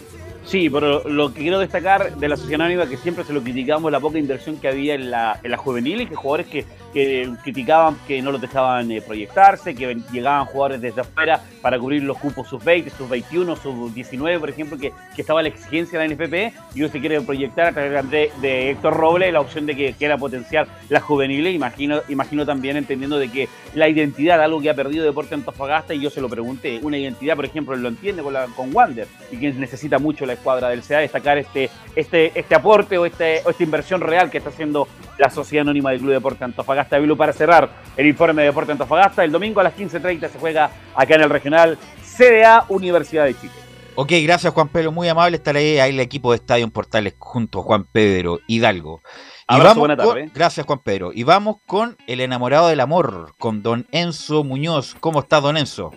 Sí, pero lo que quiero destacar de la Sociedad Anónima que siempre se lo criticamos la poca inversión que había en la, en la juvenil y que jugadores que, que criticaban que no los dejaban eh, proyectarse, que llegaban jugadores desde afuera para cubrir los cupos sub-20, sub-21, sub-19, por ejemplo, que, que estaba la exigencia de la NFP y hoy se quiere proyectar a través de, de Héctor Roble la opción de que quiera potenciar las juveniles. Imagino, imagino también entendiendo de que la identidad, algo que ha perdido Deporte Antofagasta, y yo se lo pregunté, una identidad, por ejemplo, él lo entiende con, la, con Wander, y que necesita mucho la escuadra del CA, destacar este, este, este aporte o, este, o esta inversión real que está haciendo la Sociedad Anónima del Club Deporte Antofagasta de Bilú para cerrar el informe de Deporte Antofagasta. El domingo a las 15.30 se juega acá en el regional CDA Universidad de Chile. Ok, gracias Juan Pedro, muy amable estar ahí, ahí el equipo de Estadio en Portales junto a Juan Pedro Hidalgo. Y Abrazo, vamos buena con- tarde. gracias Juan Pedro. Y vamos con el enamorado del amor, con don Enzo Muñoz. ¿Cómo está don Enzo?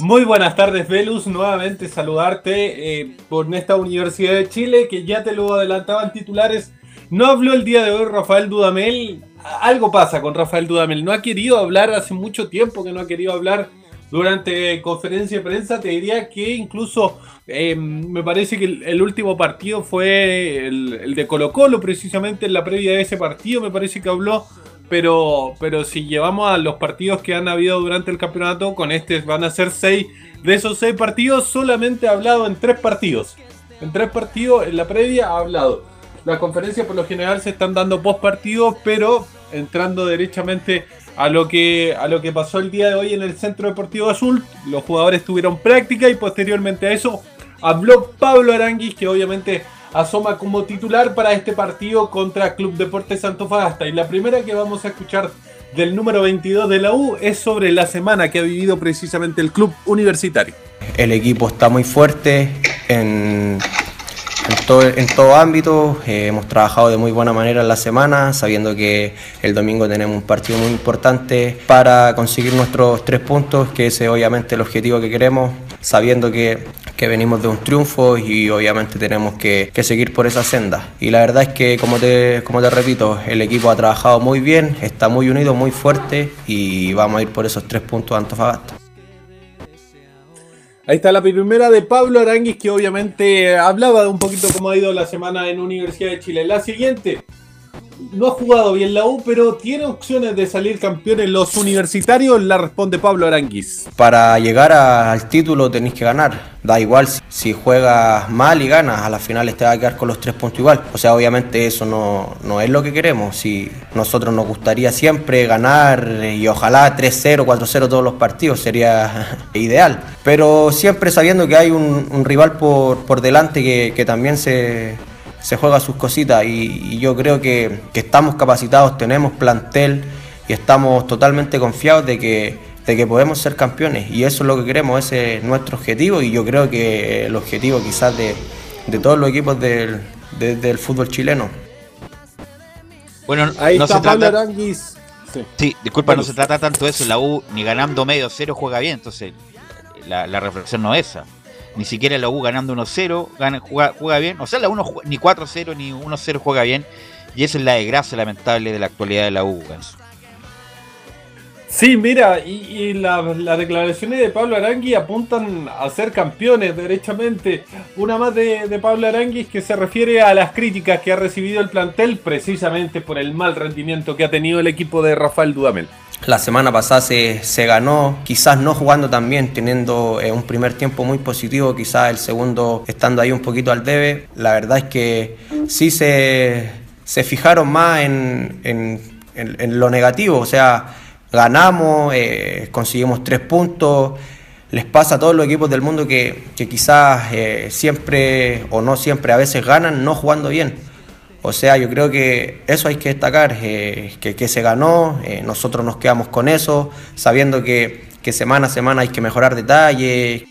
Muy buenas tardes, Velus. Nuevamente saludarte eh, por esta Universidad de Chile, que ya te lo adelantaban titulares. No habló el día de hoy Rafael Dudamel. Algo pasa con Rafael Dudamel. No ha querido hablar hace mucho tiempo que no ha querido hablar durante conferencia de prensa. Te diría que incluso eh, me parece que el, último partido fue el, el de Colo Colo, precisamente en la previa de ese partido. Me parece que habló pero, pero si llevamos a los partidos que han habido durante el campeonato, con este van a ser seis. De esos seis partidos, solamente ha hablado en tres partidos. En tres partidos, en la previa ha hablado. Las conferencias por lo general se están dando post partidos, pero entrando derechamente a lo, que, a lo que pasó el día de hoy en el Centro Deportivo Azul. Los jugadores tuvieron práctica y posteriormente a eso habló Pablo Aranguis, que obviamente asoma como titular para este partido contra Club Deportes Antofagasta. Y la primera que vamos a escuchar del número 22 de la U es sobre la semana que ha vivido precisamente el club universitario. El equipo está muy fuerte en, en todo, en todo ámbito. Eh, hemos trabajado de muy buena manera en la semana, sabiendo que el domingo tenemos un partido muy importante para conseguir nuestros tres puntos, que ese es obviamente el objetivo que queremos, sabiendo que, que venimos de un triunfo y obviamente tenemos que, que seguir por esa senda. Y la verdad es que, como te, como te repito, el equipo ha trabajado muy bien, está muy unido, muy fuerte y vamos a ir por esos tres puntos a Antofagasta. Ahí está la primera de Pablo Aranguis, que obviamente hablaba de un poquito cómo ha ido la semana en Universidad de Chile. La siguiente, no ha jugado bien la U, pero tiene opciones de salir campeón en los universitarios, la responde Pablo Aranguis. Para llegar a- al título tenéis que ganar. Da igual si, juegas mal y ganas, a las finales te vas a quedar con los tres puntos igual. O sea, obviamente eso no, no es lo que queremos. Si nosotros nos gustaría siempre ganar eh, y ojalá 3-0, 4-0 todos los partidos, sería ideal. Pero siempre sabiendo que hay un, un rival por, por delante que, que también se, se juega sus cositas y, y yo creo que, que estamos capacitados, tenemos plantel y estamos totalmente confiados de que, de que podemos ser campeones y eso es lo que queremos, ese es nuestro objetivo y yo creo que el objetivo quizás de, de todos los equipos del, de- del fútbol chileno. Bueno, Ahí no está se trata. Aranguis. Sí. Sí, disculpa, no se trata tanto de eso. La U ni ganando medio cero juega bien, entonces la, la reflexión no es esa. Ni siquiera la U ganando 1-0 gana- juega, bien. O sea, la U no ju- ni 4-0 ni 1-0 juega bien. Y esa es la desgracia lamentable de la actualidad de la U. Ganso. Sí, mira, y, y la- las declaraciones de Pablo Arangui apuntan a ser campeones derechamente. Una más de, de Pablo Aranguis que se refiere a las críticas que ha recibido el plantel precisamente por el mal rendimiento que ha tenido el equipo de Rafael Dudamel. La semana pasada se, se ganó, quizás no jugando tan bien, teniendo eh, un primer tiempo muy positivo, quizás el segundo estando ahí un poquito al debe. La verdad es que sí se, se fijaron más en, en- en- lo negativo, o sea, ganamos, eh, conseguimos tres puntos. Les pasa a todos los equipos del mundo que, que quizás eh, siempre o no siempre a veces ganan no jugando bien. O sea, yo creo que eso hay que destacar, eh, que, que se ganó, eh, nosotros nos quedamos con eso, sabiendo que, que semana a semana hay que mejorar detalles.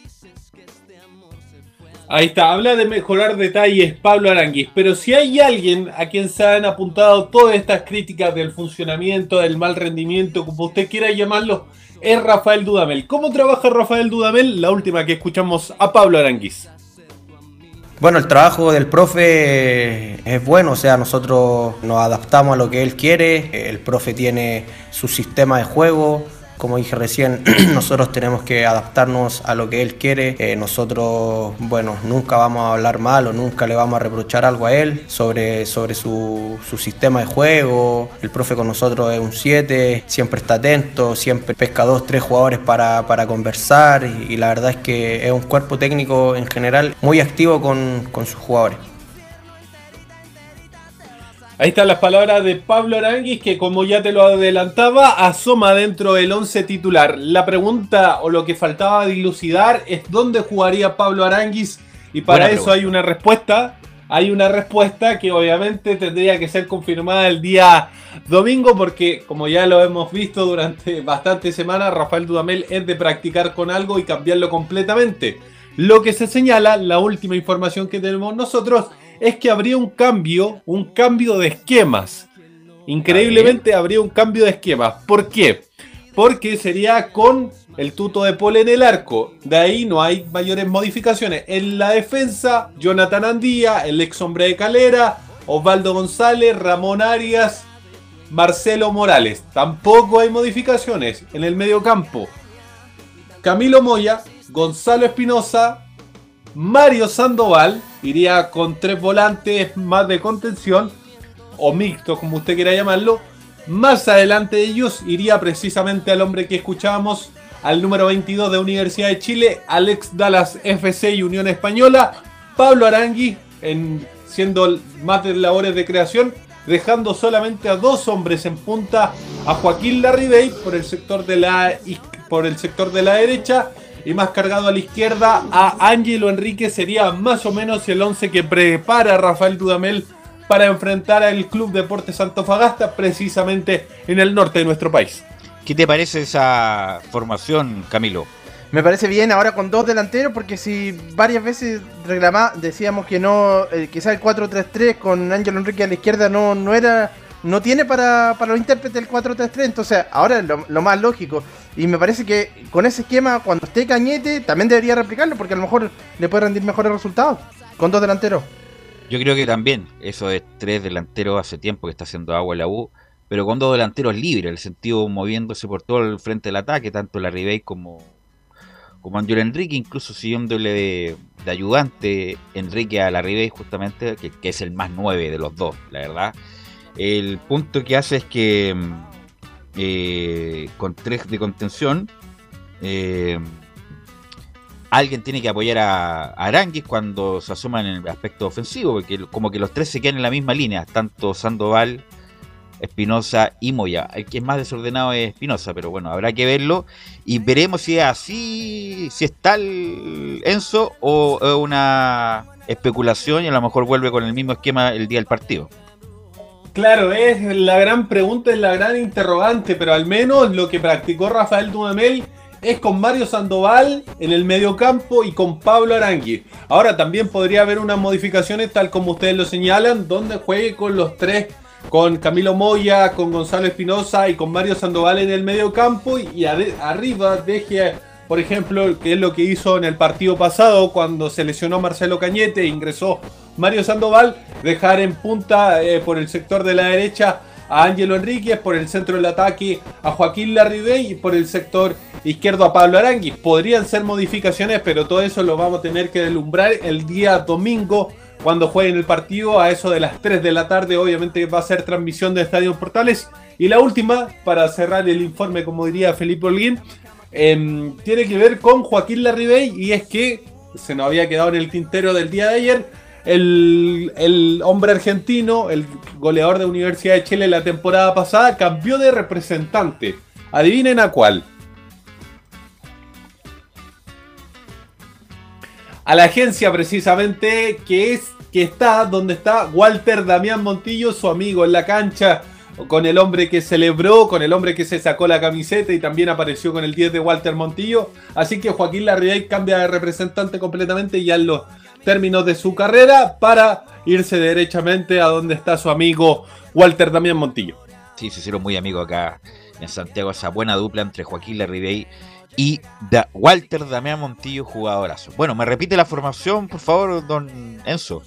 Ahí está, habla de mejorar detalles Pablo Aranguis, pero si hay alguien a quien se han apuntado todas estas críticas del funcionamiento, del mal rendimiento, como usted quiera llamarlo, es Rafael Dudamel. ¿Cómo trabaja Rafael Dudamel? La última que escuchamos a Pablo Aranguis. Bueno, el trabajo del profe es bueno, o sea, nosotros nos adaptamos a lo que él quiere, el profe tiene su sistema de juego, como dije recién, nosotros tenemos que adaptarnos a lo que él quiere. Eh, nosotros, bueno, nunca vamos a hablar mal o nunca le vamos a reprochar algo a él sobre, sobre su, su sistema de juego. El profe con nosotros es un 7, siempre está atento, siempre pesca dos, tres jugadores para, para conversar y, y la verdad es que es un cuerpo técnico en general muy activo con, con sus jugadores. Ahí están las palabras de Pablo Aranguis, que como ya te lo adelantaba, asoma dentro del 11 titular. La pregunta o lo que faltaba dilucidar es dónde jugaría Pablo Aranguis. Y para Buena eso hay una respuesta. Hay una respuesta que obviamente tendría que ser confirmada el día domingo, porque como ya lo hemos visto durante bastantes semanas, Rafael Dudamel es de practicar con algo y cambiarlo completamente. Lo que se señala, la última información que tenemos nosotros, es que habría un cambio, un cambio de esquemas. Increíblemente habría un cambio de esquemas. ¿Por qué? Porque sería con el tuto de Pole en el arco. De ahí no hay mayores modificaciones. En la defensa, Jonathan Andía, el ex hombre de Calera, Osvaldo González, Ramón Arias, Marcelo Morales. Tampoco hay modificaciones. En el medio campo, Camilo Moya, Gonzalo Espinosa, Mario Sandoval iría con tres volantes más de contención o mixto, como usted quiera llamarlo. Más adelante de ellos iría precisamente al hombre que escuchábamos, al número 22 de Universidad de Chile, Alex Dallas FC y Unión Española, Pablo Arangui, en, siendo más de labores de creación, dejando solamente a dos hombres en punta, a Joaquín Larribey por el sector de la, por el sector de la derecha y más cargado a la izquierda a Ángelo Enrique sería más o menos el 11 que prepara Rafael Dudamel para enfrentar al Club Deportes Antofagasta precisamente en el norte de nuestro país. ¿Qué te parece esa formación, Camilo? Me parece bien ahora con dos delanteros porque si varias veces reclama, decíamos que no, eh, quizá el 4-3-3 con Ángelo Enrique a la izquierda no, no era, no tiene para, para los intérpretes el 4-3-3, entonces ahora es lo, lo más lógico. Y me parece que con ese esquema, cuando esté Cañete, también debería replicarlo porque a lo mejor le puede rendir mejores resultados con dos delanteros. Yo creo que también, eso de tres delanteros hace tiempo que está haciendo agua la U, pero con dos delanteros libres, el sentido moviéndose por todo el frente del ataque, tanto la Ribey como, como Ángel Enrique, incluso siguiéndole de, de ayudante Enrique a la justamente, que, que es el más nueve de los dos, la verdad. El punto que hace es que mm, eh, con tres de contención, eh, alguien tiene que apoyar a, a Aranguis cuando se asoma en el aspecto ofensivo, porque como que los tres se quedan en la misma línea, tanto Sandoval, Espinosa y Moya. El que es más desordenado es Espinosa, pero bueno, habrá que verlo y veremos si es así, si es tal Enzo o es una especulación y a lo mejor vuelve con el mismo esquema el día del partido. Claro, es la gran pregunta, es la gran interrogante, pero al menos lo que practicó Rafael Dudamel es con Mario Sandoval en el mediocampo y con Pablo Arangui. Ahora también podría haber unas modificaciones, tal como ustedes lo señalan, donde juegue con los tres, con Camilo Moya, con Gonzalo Espinosa y con Mario Sandoval en el mediocampo y ade- arriba deje, por ejemplo, que es lo que hizo en el partido pasado cuando se lesionó Marcelo Cañete e ingresó Mario Sandoval, dejar en punta eh, por el sector de la derecha a Ángelo Enríquez, por el centro del ataque a Joaquín Larribey y por el sector izquierdo a Pablo Arangui. Podrían ser modificaciones, pero todo eso lo vamos a tener que deslumbrar el día domingo cuando jueguen el partido a eso de las 3 de la tarde. Obviamente va a ser transmisión de Estadio Portales. Y la última, para cerrar el informe, como diría Felipe Holguín, em, tiene que ver con Joaquín Larribey y es que se nos había quedado en el tintero del día de ayer. El, el hombre argentino, el goleador de Universidad de Chile la temporada pasada, cambió de representante. Adivinen a cuál. A la agencia precisamente que es que está donde está Walter Damián Montillo, su amigo en la cancha, con el hombre que celebró, con el hombre que se sacó la camiseta y también apareció con el 10 de Walter Montillo. Así que Joaquín Larribey cambia de representante completamente ya en los términos de su carrera para irse derechamente a donde está su amigo Walter Damián Montillo. Sí, se hicieron muy amigos acá en Santiago, esa buena dupla entre Joaquín Larribey y Walter Damián Montillo, jugadorazo. Bueno, me repite la formación, por favor, don Enzo.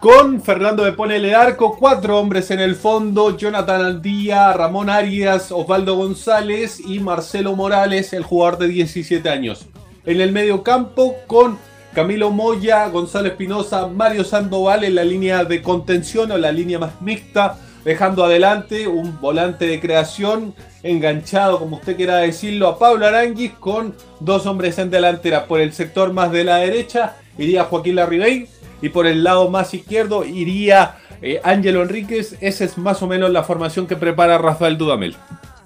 Con Fernando de Ponele Arco, cuatro hombres en el fondo, Jonathan Aldía, Ramón Arias, Osvaldo González y Marcelo Morales, el jugador de 17 años. En el medio campo con Camilo Moya, Gonzalo Espinosa, Mario Sandoval en la línea de contención o la línea más mixta, dejando adelante un volante de creación enganchado, como usted quiera decirlo, a Pablo Aranguis con dos hombres en delantera. Por el sector más de la derecha iría Joaquín Larribey y por el lado más izquierdo iría eh, Ángelo Enríquez. Esa es más o menos la formación que prepara Rafael Dudamel.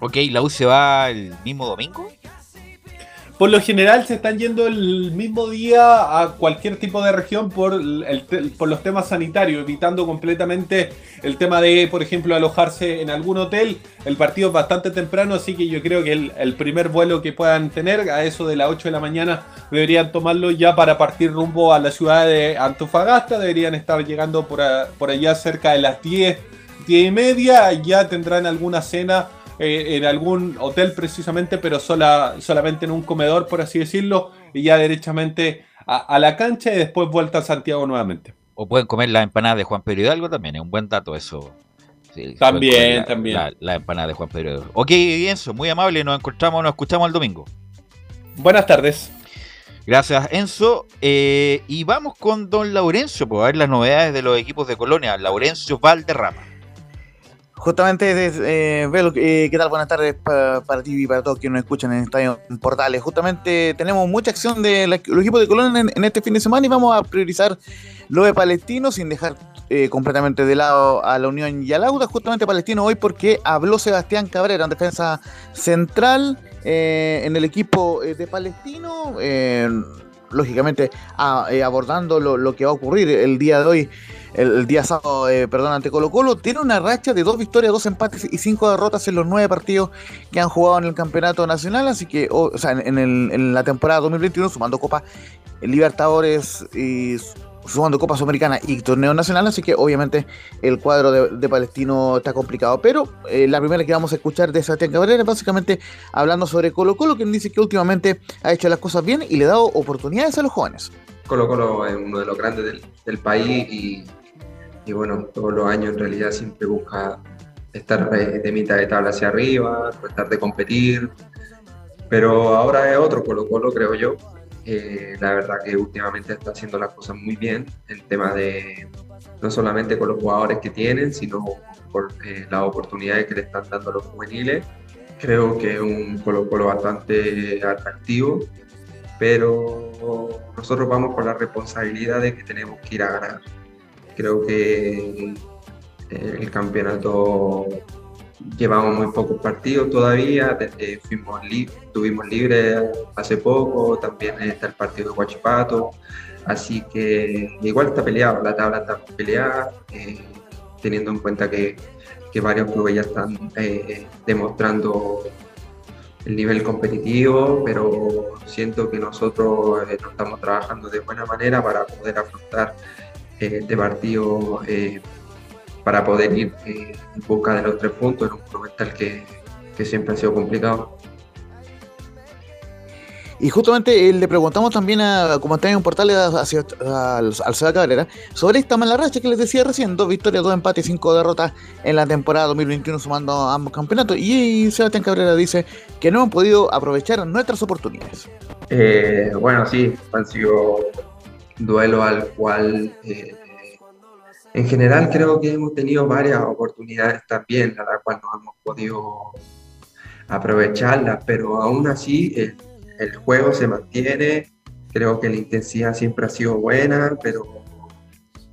Ok, ¿la U se va el mismo domingo? Por lo general se están yendo el mismo día a cualquier tipo de región por, los temas sanitarios, evitando completamente el tema de, por ejemplo, alojarse en algún hotel. El partido es bastante temprano, así que yo creo que el, primer vuelo que puedan tener, a eso de las 8 de la mañana, deberían tomarlo ya para partir rumbo a la ciudad de Antofagasta. Deberían estar llegando por allá cerca de las 10, 10 y media. Ya tendrán alguna cena eh, en algún hotel precisamente, pero sola, solamente en un comedor, por así decirlo, y ya derechamente a, a la cancha y después vuelta a Santiago nuevamente. O pueden comer las empanadas de Juan Pedro Hidalgo también, es un buen dato eso. Sí, También, la- también. La, la empanada de Juan Pedro Hidalgo. Ok, Enzo, muy amable, nos encontramos, nos escuchamos el domingo. Buenas tardes. Gracias, Enzo. Eh, y vamos con don Laurencio, para ver las novedades de los equipos de Colonia. Laurencio Valderrama. Justamente, eh, eh, ¿qué tal? Buenas tardes pa- para ti y para todos quienes nos escuchan en Estadio Portales. Justamente tenemos mucha acción de la- los equipos de Colonia en, en este fin de semana y vamos a priorizar lo de Palestino sin dejar eh, completamente de lado a la Unión y a Lauda. Justamente Palestino hoy porque habló Sebastián Cabrera en defensa central eh, en el equipo eh, de Palestino. eh, lógicamente abordando lo que va a ocurrir el día de hoy, el, día sábado, eh, perdón, ante Colo Colo, tiene una racha de dos victorias, dos empates y cinco derrotas en los nueve partidos que han jugado en el campeonato nacional, así que, o, sea, en, el- la temporada 2021, sumando Copa Libertadores y sumando Copa Sudamericana y Torneo Nacional, así que obviamente el cuadro de, de Palestino está complicado. Pero eh, la primera que vamos a escuchar de Sebastián Cabrera es básicamente hablando sobre Colo Colo, quien dice que últimamente ha hecho las cosas bien y le ha dado oportunidades a los jóvenes. Colo Colo es uno de los grandes del, del país y, y bueno, todos los años en realidad siempre busca estar eh, de mitad de tabla hacia arriba, tratar de competir, pero ahora es otro Colo Colo, creo yo. Eh, la verdad que últimamente está haciendo las cosas muy bien, el tema de no solamente con los jugadores que tienen, sino por eh, las oportunidades que le están dando a los juveniles. Creo que es un Colo Colo bastante atractivo pero nosotros vamos con la responsabilidad de que tenemos que ir a ganar. Creo que el campeonato llevamos muy pocos partidos todavía, desde fuimos li- estuvimos libres hace poco, también está el partido de Huachipato, así que igual está peleado, la tabla está peleada, eh, teniendo en cuenta que, varios clubes ya están eh, demostrando el nivel competitivo, pero siento que nosotros eh, estamos trabajando de buena manera para poder afrontar este partido, eh, para poder ir eh, en busca de los tres puntos en un monumental que, que siempre ha sido complicado. Y justamente eh, le preguntamos también a, como está en un portal hacia, al, al Seba Cabrera, sobre esta mala racha que les decía recién, dos victorias, dos empates y cinco derrotas en la temporada 2021 sumando ambos campeonatos. Y, Sebastián Cabrera dice que no han podido aprovechar nuestras oportunidades. Eh, bueno, sí, han sido duelos al cual eh, en general creo que hemos tenido varias oportunidades también, a la cual no hemos podido aprovecharlas, pero aún así el, el juego se mantiene, creo que la intensidad siempre ha sido buena, pero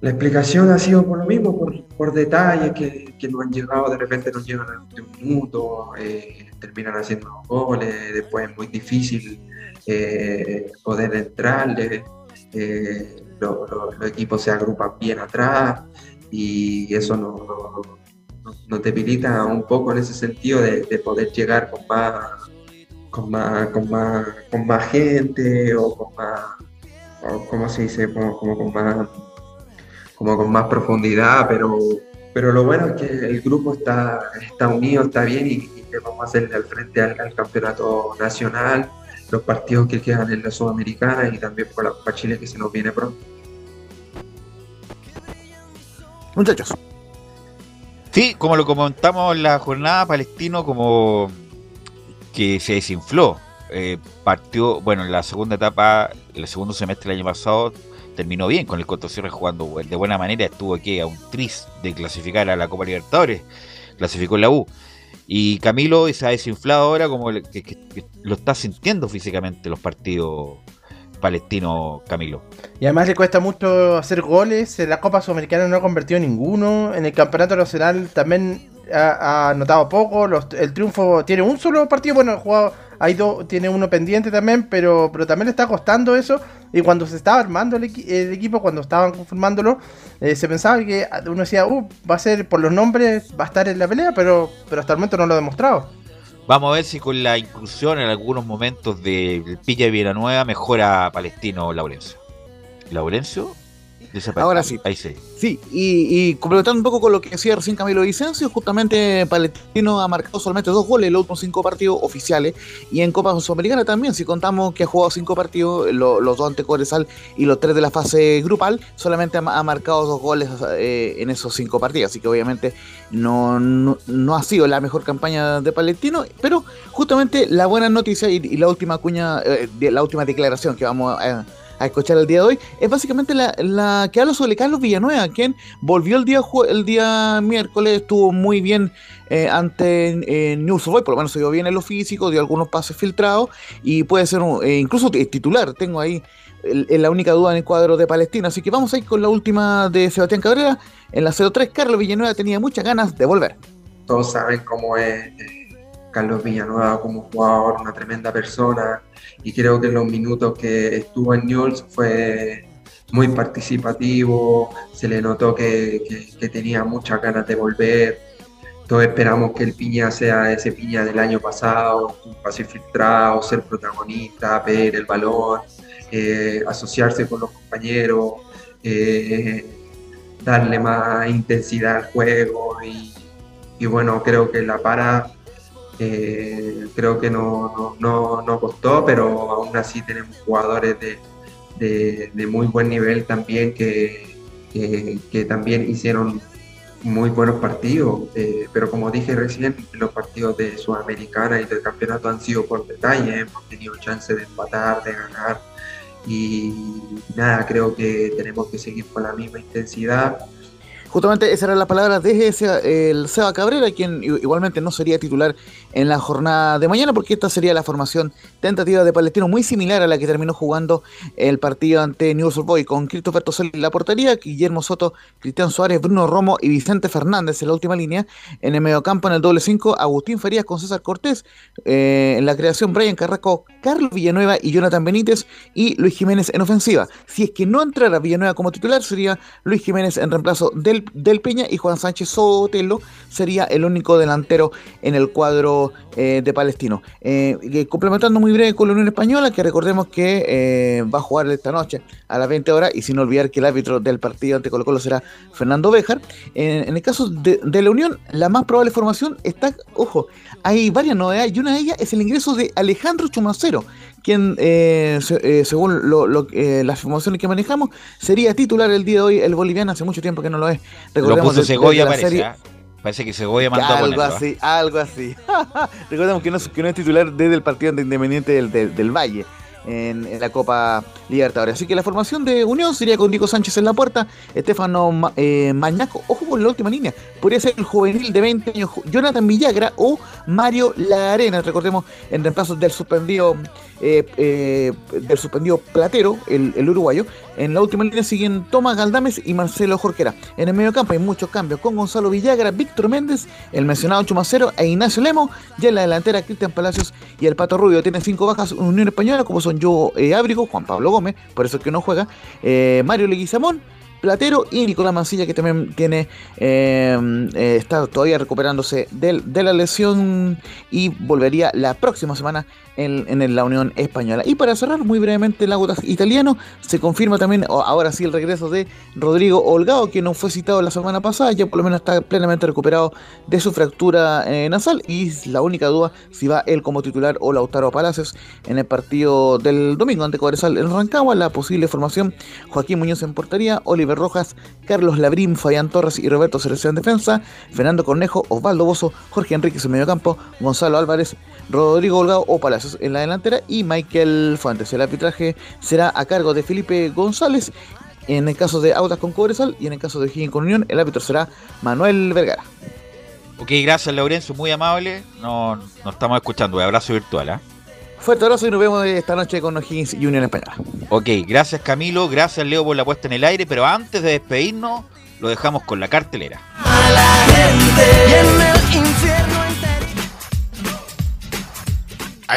la explicación ha sido por lo mismo, por, por detalles que, que no han llegado, de repente nos llegan al último minuto, eh, terminan haciendo goles, después es muy difícil eh, poder entrarle, lo- los equipos se agrupan bien atrás y eso nos no, no- debilita un poco en ese sentido de, de poder llegar con más, con más, con más, con más gente o con más, o ¿cómo se dice? Como, como con más como con más profundidad, pero, pero lo bueno es que el grupo está, está unido, está bien y, y vamos a hacerle al frente al campeonato nacional, los partidos que quedan en la Sudamericana y también por la Copa Chile que se nos viene pronto. Muchachos. Sí, como lo comentamos en la jornada, Palestino como que se desinfló. Eh, partió, bueno, en la segunda etapa, el segundo semestre del año pasado, terminó bien con el Cierre jugando de buena manera. Estuvo aquí a un tris de clasificar a la Copa Libertadores, clasificó en la U. Y Camilo se ha desinflado ahora como lo está sintiendo físicamente los partidos palestinos, Camilo. Y además le cuesta mucho hacer goles. En la Copa Sudamericana no ha convertido ninguno. En el Campeonato Nacional también ha, anotado poco. el triunfo tiene un solo partido. Bueno, jugado, hay dos, tiene uno pendiente también, pero, pero también le está costando eso. Y cuando se estaba armando el, equipo, cuando estaban conformándolo, eh, se pensaba que uno decía, uh, va a ser por los nombres, va a estar en la pelea, pero, pero hasta el momento no lo ha demostrado. Vamos a ver si con la inclusión en algunos momentos de Pilla y Villanueva mejora Palestino Laurencio. Laurencio Ahora sí. Ahí sí. Sí, y, completando un poco con lo que decía recién Camilo Vicencio, justamente Palestino ha marcado solamente dos goles en los últimos cinco partidos oficiales y en Copa Sudamericana también, si contamos que ha jugado cinco partidos, los dos ante Coresal y los tres de la fase grupal, solamente ha, marcado dos goles eh, en esos cinco partidos, así que obviamente no, no, ha sido la mejor campaña de Palestino, pero justamente la buena noticia y, la última cuña, eh, la última declaración que vamos a a escuchar el día de hoy, es básicamente la, que habla sobre Carlos Villanueva, quien volvió el día, el día miércoles, estuvo muy bien eh, ante News Boy, por lo menos se dio bien en lo físico, dio algunos pases filtrados y puede ser eh, incluso titular. Tengo ahí la única duda en el cuadro de Palestina. Así que vamos a ir con la última de Sebastián Cabrera. En la 03, Carlos Villanueva tenía muchas ganas de volver. Todos saben cómo es eh, Carlos Villanueva como jugador, una tremenda persona, y creo que los minutos que estuvo en Newell's fue muy participativo, se le notó que, tenía muchas ganas de volver. Todos esperamos que el Piña sea ese Piña del año pasado, un pase filtrado, ser protagonista, ver el balón, eh, asociarse con los compañeros, eh, darle más intensidad al juego y, y bueno, creo que la para eh, creo que no, no, no, costó, pero aún así tenemos jugadores de, de, muy buen nivel también que, que, también hicieron muy buenos partidos, eh, pero como dije recién, los partidos de Sudamericana y del campeonato han sido por detalle, hemos tenido chance de empatar, de ganar. Y nada, creo que tenemos que seguir con la misma intensidad Justamente esa era la palabra de ese, el Seba Cabrera, quien igualmente no sería titular en la jornada de mañana, porque esta sería la formación tentativa de Palestino, muy similar a la que terminó jugando el partido ante News Boy, con Christopher Tosel en la portería, Guillermo Soto, Cristian Suárez, Bruno Romo y Vicente Fernández en la última línea. En el mediocampo, en el doble 5, Agustín Ferías con César Cortés. Eh, en la creación, Brian Carraco, Carlos Villanueva y Jonathan Benítez y Luis Jiménez en ofensiva. Si es que no entrara Villanueva como titular, sería Luis Jiménez en reemplazo del del, Peña y Juan Sánchez Sotelo sería el único delantero en el cuadro eh, de Palestino. Eh, complementando muy breve con la Unión Española, que recordemos que eh, va a jugar esta noche a las 20 horas y sin olvidar que el árbitro del partido ante Colo Colo será Fernando Béjar. En, el caso de, la Unión, la más probable formación está, ojo, hay varias novedades y una de ellas es el ingreso de Alejandro Chumacero, quien, eh, eh, según lo, eh, las informaciones que manejamos, sería titular el día de hoy el boliviano, hace mucho tiempo que no lo es. Recordemos lo Segovia parece, ¿ah? Parece que Segovia mandó Algo así, algo así. Recordemos que no, que no es titular desde el partido Independiente del, del Valle en, la Copa Libertadores. Así que la formación de Unión sería con Diego Sánchez en la puerta, Estefano eh, Mañaco, ojo con la última línea, podría ser el juvenil de 20 años Jonathan Villagra o Mario Larena, recordemos, en reemplazo del suspendido eh, eh, del suspendido Platero, el, uruguayo. En la última línea siguen Tomás Galdames y Marcelo Jorquera. En el medio campo hay muchos cambios con Gonzalo Villagra, Víctor Méndez, el mencionado Chumacero e Ignacio Lemo. Ya en la delantera Cristian Palacios y el Pato Rubio. Tienen cinco bajas Unión Española como son Yo eh, Ábrigo, Juan Pablo Gómez, por eso es que no juega, Mario Leguizamón. Platero y Nicolás Mancilla que también tiene está todavía recuperándose de la lesión y volvería la próxima semana en, la Unión Española. Y para cerrar muy brevemente el agua italiano, se confirma también ahora sí el regreso de Rodrigo Holgado, que no fue citado la semana pasada, ya por lo menos está plenamente recuperado de su fractura eh, nasal y la única duda si va él como titular o Lautaro Palacios en el partido del domingo ante Cobresal en Rancagua, la posible formación Joaquín Muñoz en portería, Oliver Rojas, Carlos Labrín, Fabián Torres y Roberto Selección Defensa, Fernando Cornejo, Osvaldo Bozo, Jorge Enríquez en medio campo, Gonzalo Álvarez, Rodrigo Holgado o Palacios en la delantera y Michael Fuentes. El arbitraje será a cargo de Felipe González en el caso de Audas con Cobresal y en el caso de Higgins con Unión, el árbitro será Manuel Vergara. Ok, gracias Laurencio, muy amable. No, no estamos escuchando, abrazo virtual. ¿ah? Fuerte abrazo y nos vemos esta noche con O'Higgins y Unión Española. Ok, gracias Camilo, gracias Leo por la puesta en el aire, pero antes de despedirnos, lo dejamos con la cartelera.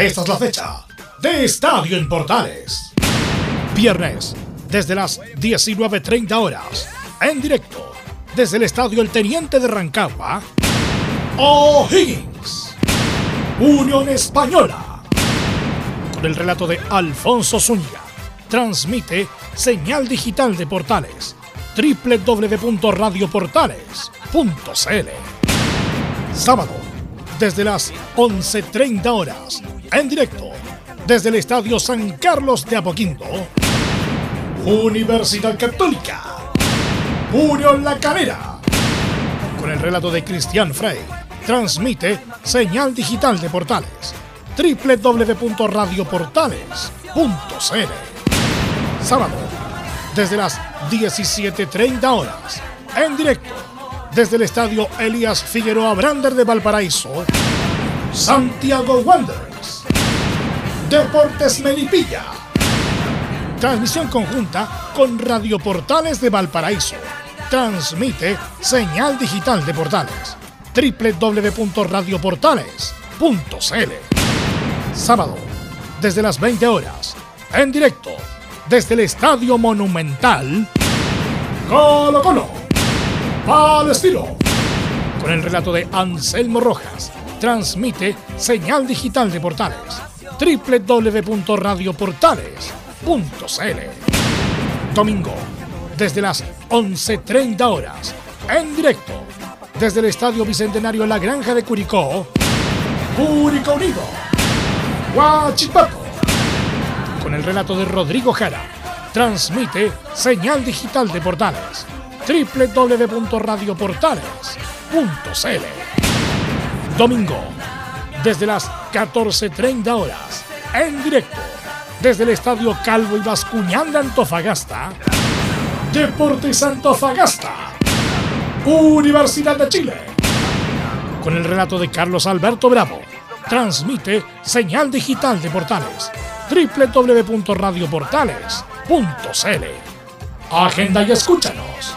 Esta es la fecha de Estadio en Portales. Viernes, desde las 19.30 horas, en directo, desde el Estadio El Teniente de Rancagua, O'Higgins, Unión Española, con el relato de Alfonso Zúñiga, transmite señal digital de Portales, www.radioportales.cl. Sábado, desde las 11.30 horas, en directo, desde el Estadio San Carlos de Apoquindo, Universidad Católica, Unión La Calera, con el relato de Cristian Frey, transmite señal digital de Portales, www.radioportales.cl. Sábado, desde las 17.30 horas, en directo, desde el estadio Elías Figueroa Brander de Valparaíso, Santiago Wanderers, Deportes Melipilla. Transmisión conjunta con Radio Portales de Valparaíso. Transmite señal digital de Portales www.radioportales.cl. Sábado, desde las 20 horas, en directo, desde el Estadio Monumental, Colo Colo, Palestino, con el relato de Anselmo Rojas, transmite señal digital de Portales, www.radioportales.cl. Domingo, desde las 11.30 horas, en directo, desde el Estadio Bicentenario La Granja de Curicó, Curicó Unido, Huachipato, con el relato de Rodrigo Jara, transmite señal digital de Portales, www.radioportales.cl. Domingo, desde las 14.30 horas, en directo, desde el Estadio Calvo y Bascuñán de Antofagasta, Deportes Antofagasta, Universidad de Chile, con el relato de Carlos Alberto Bravo, transmite señal digital de Portales, www.radioportales.cl. Agenda y escúchanos.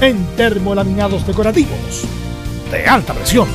en termolaminados decorativos de alta presión.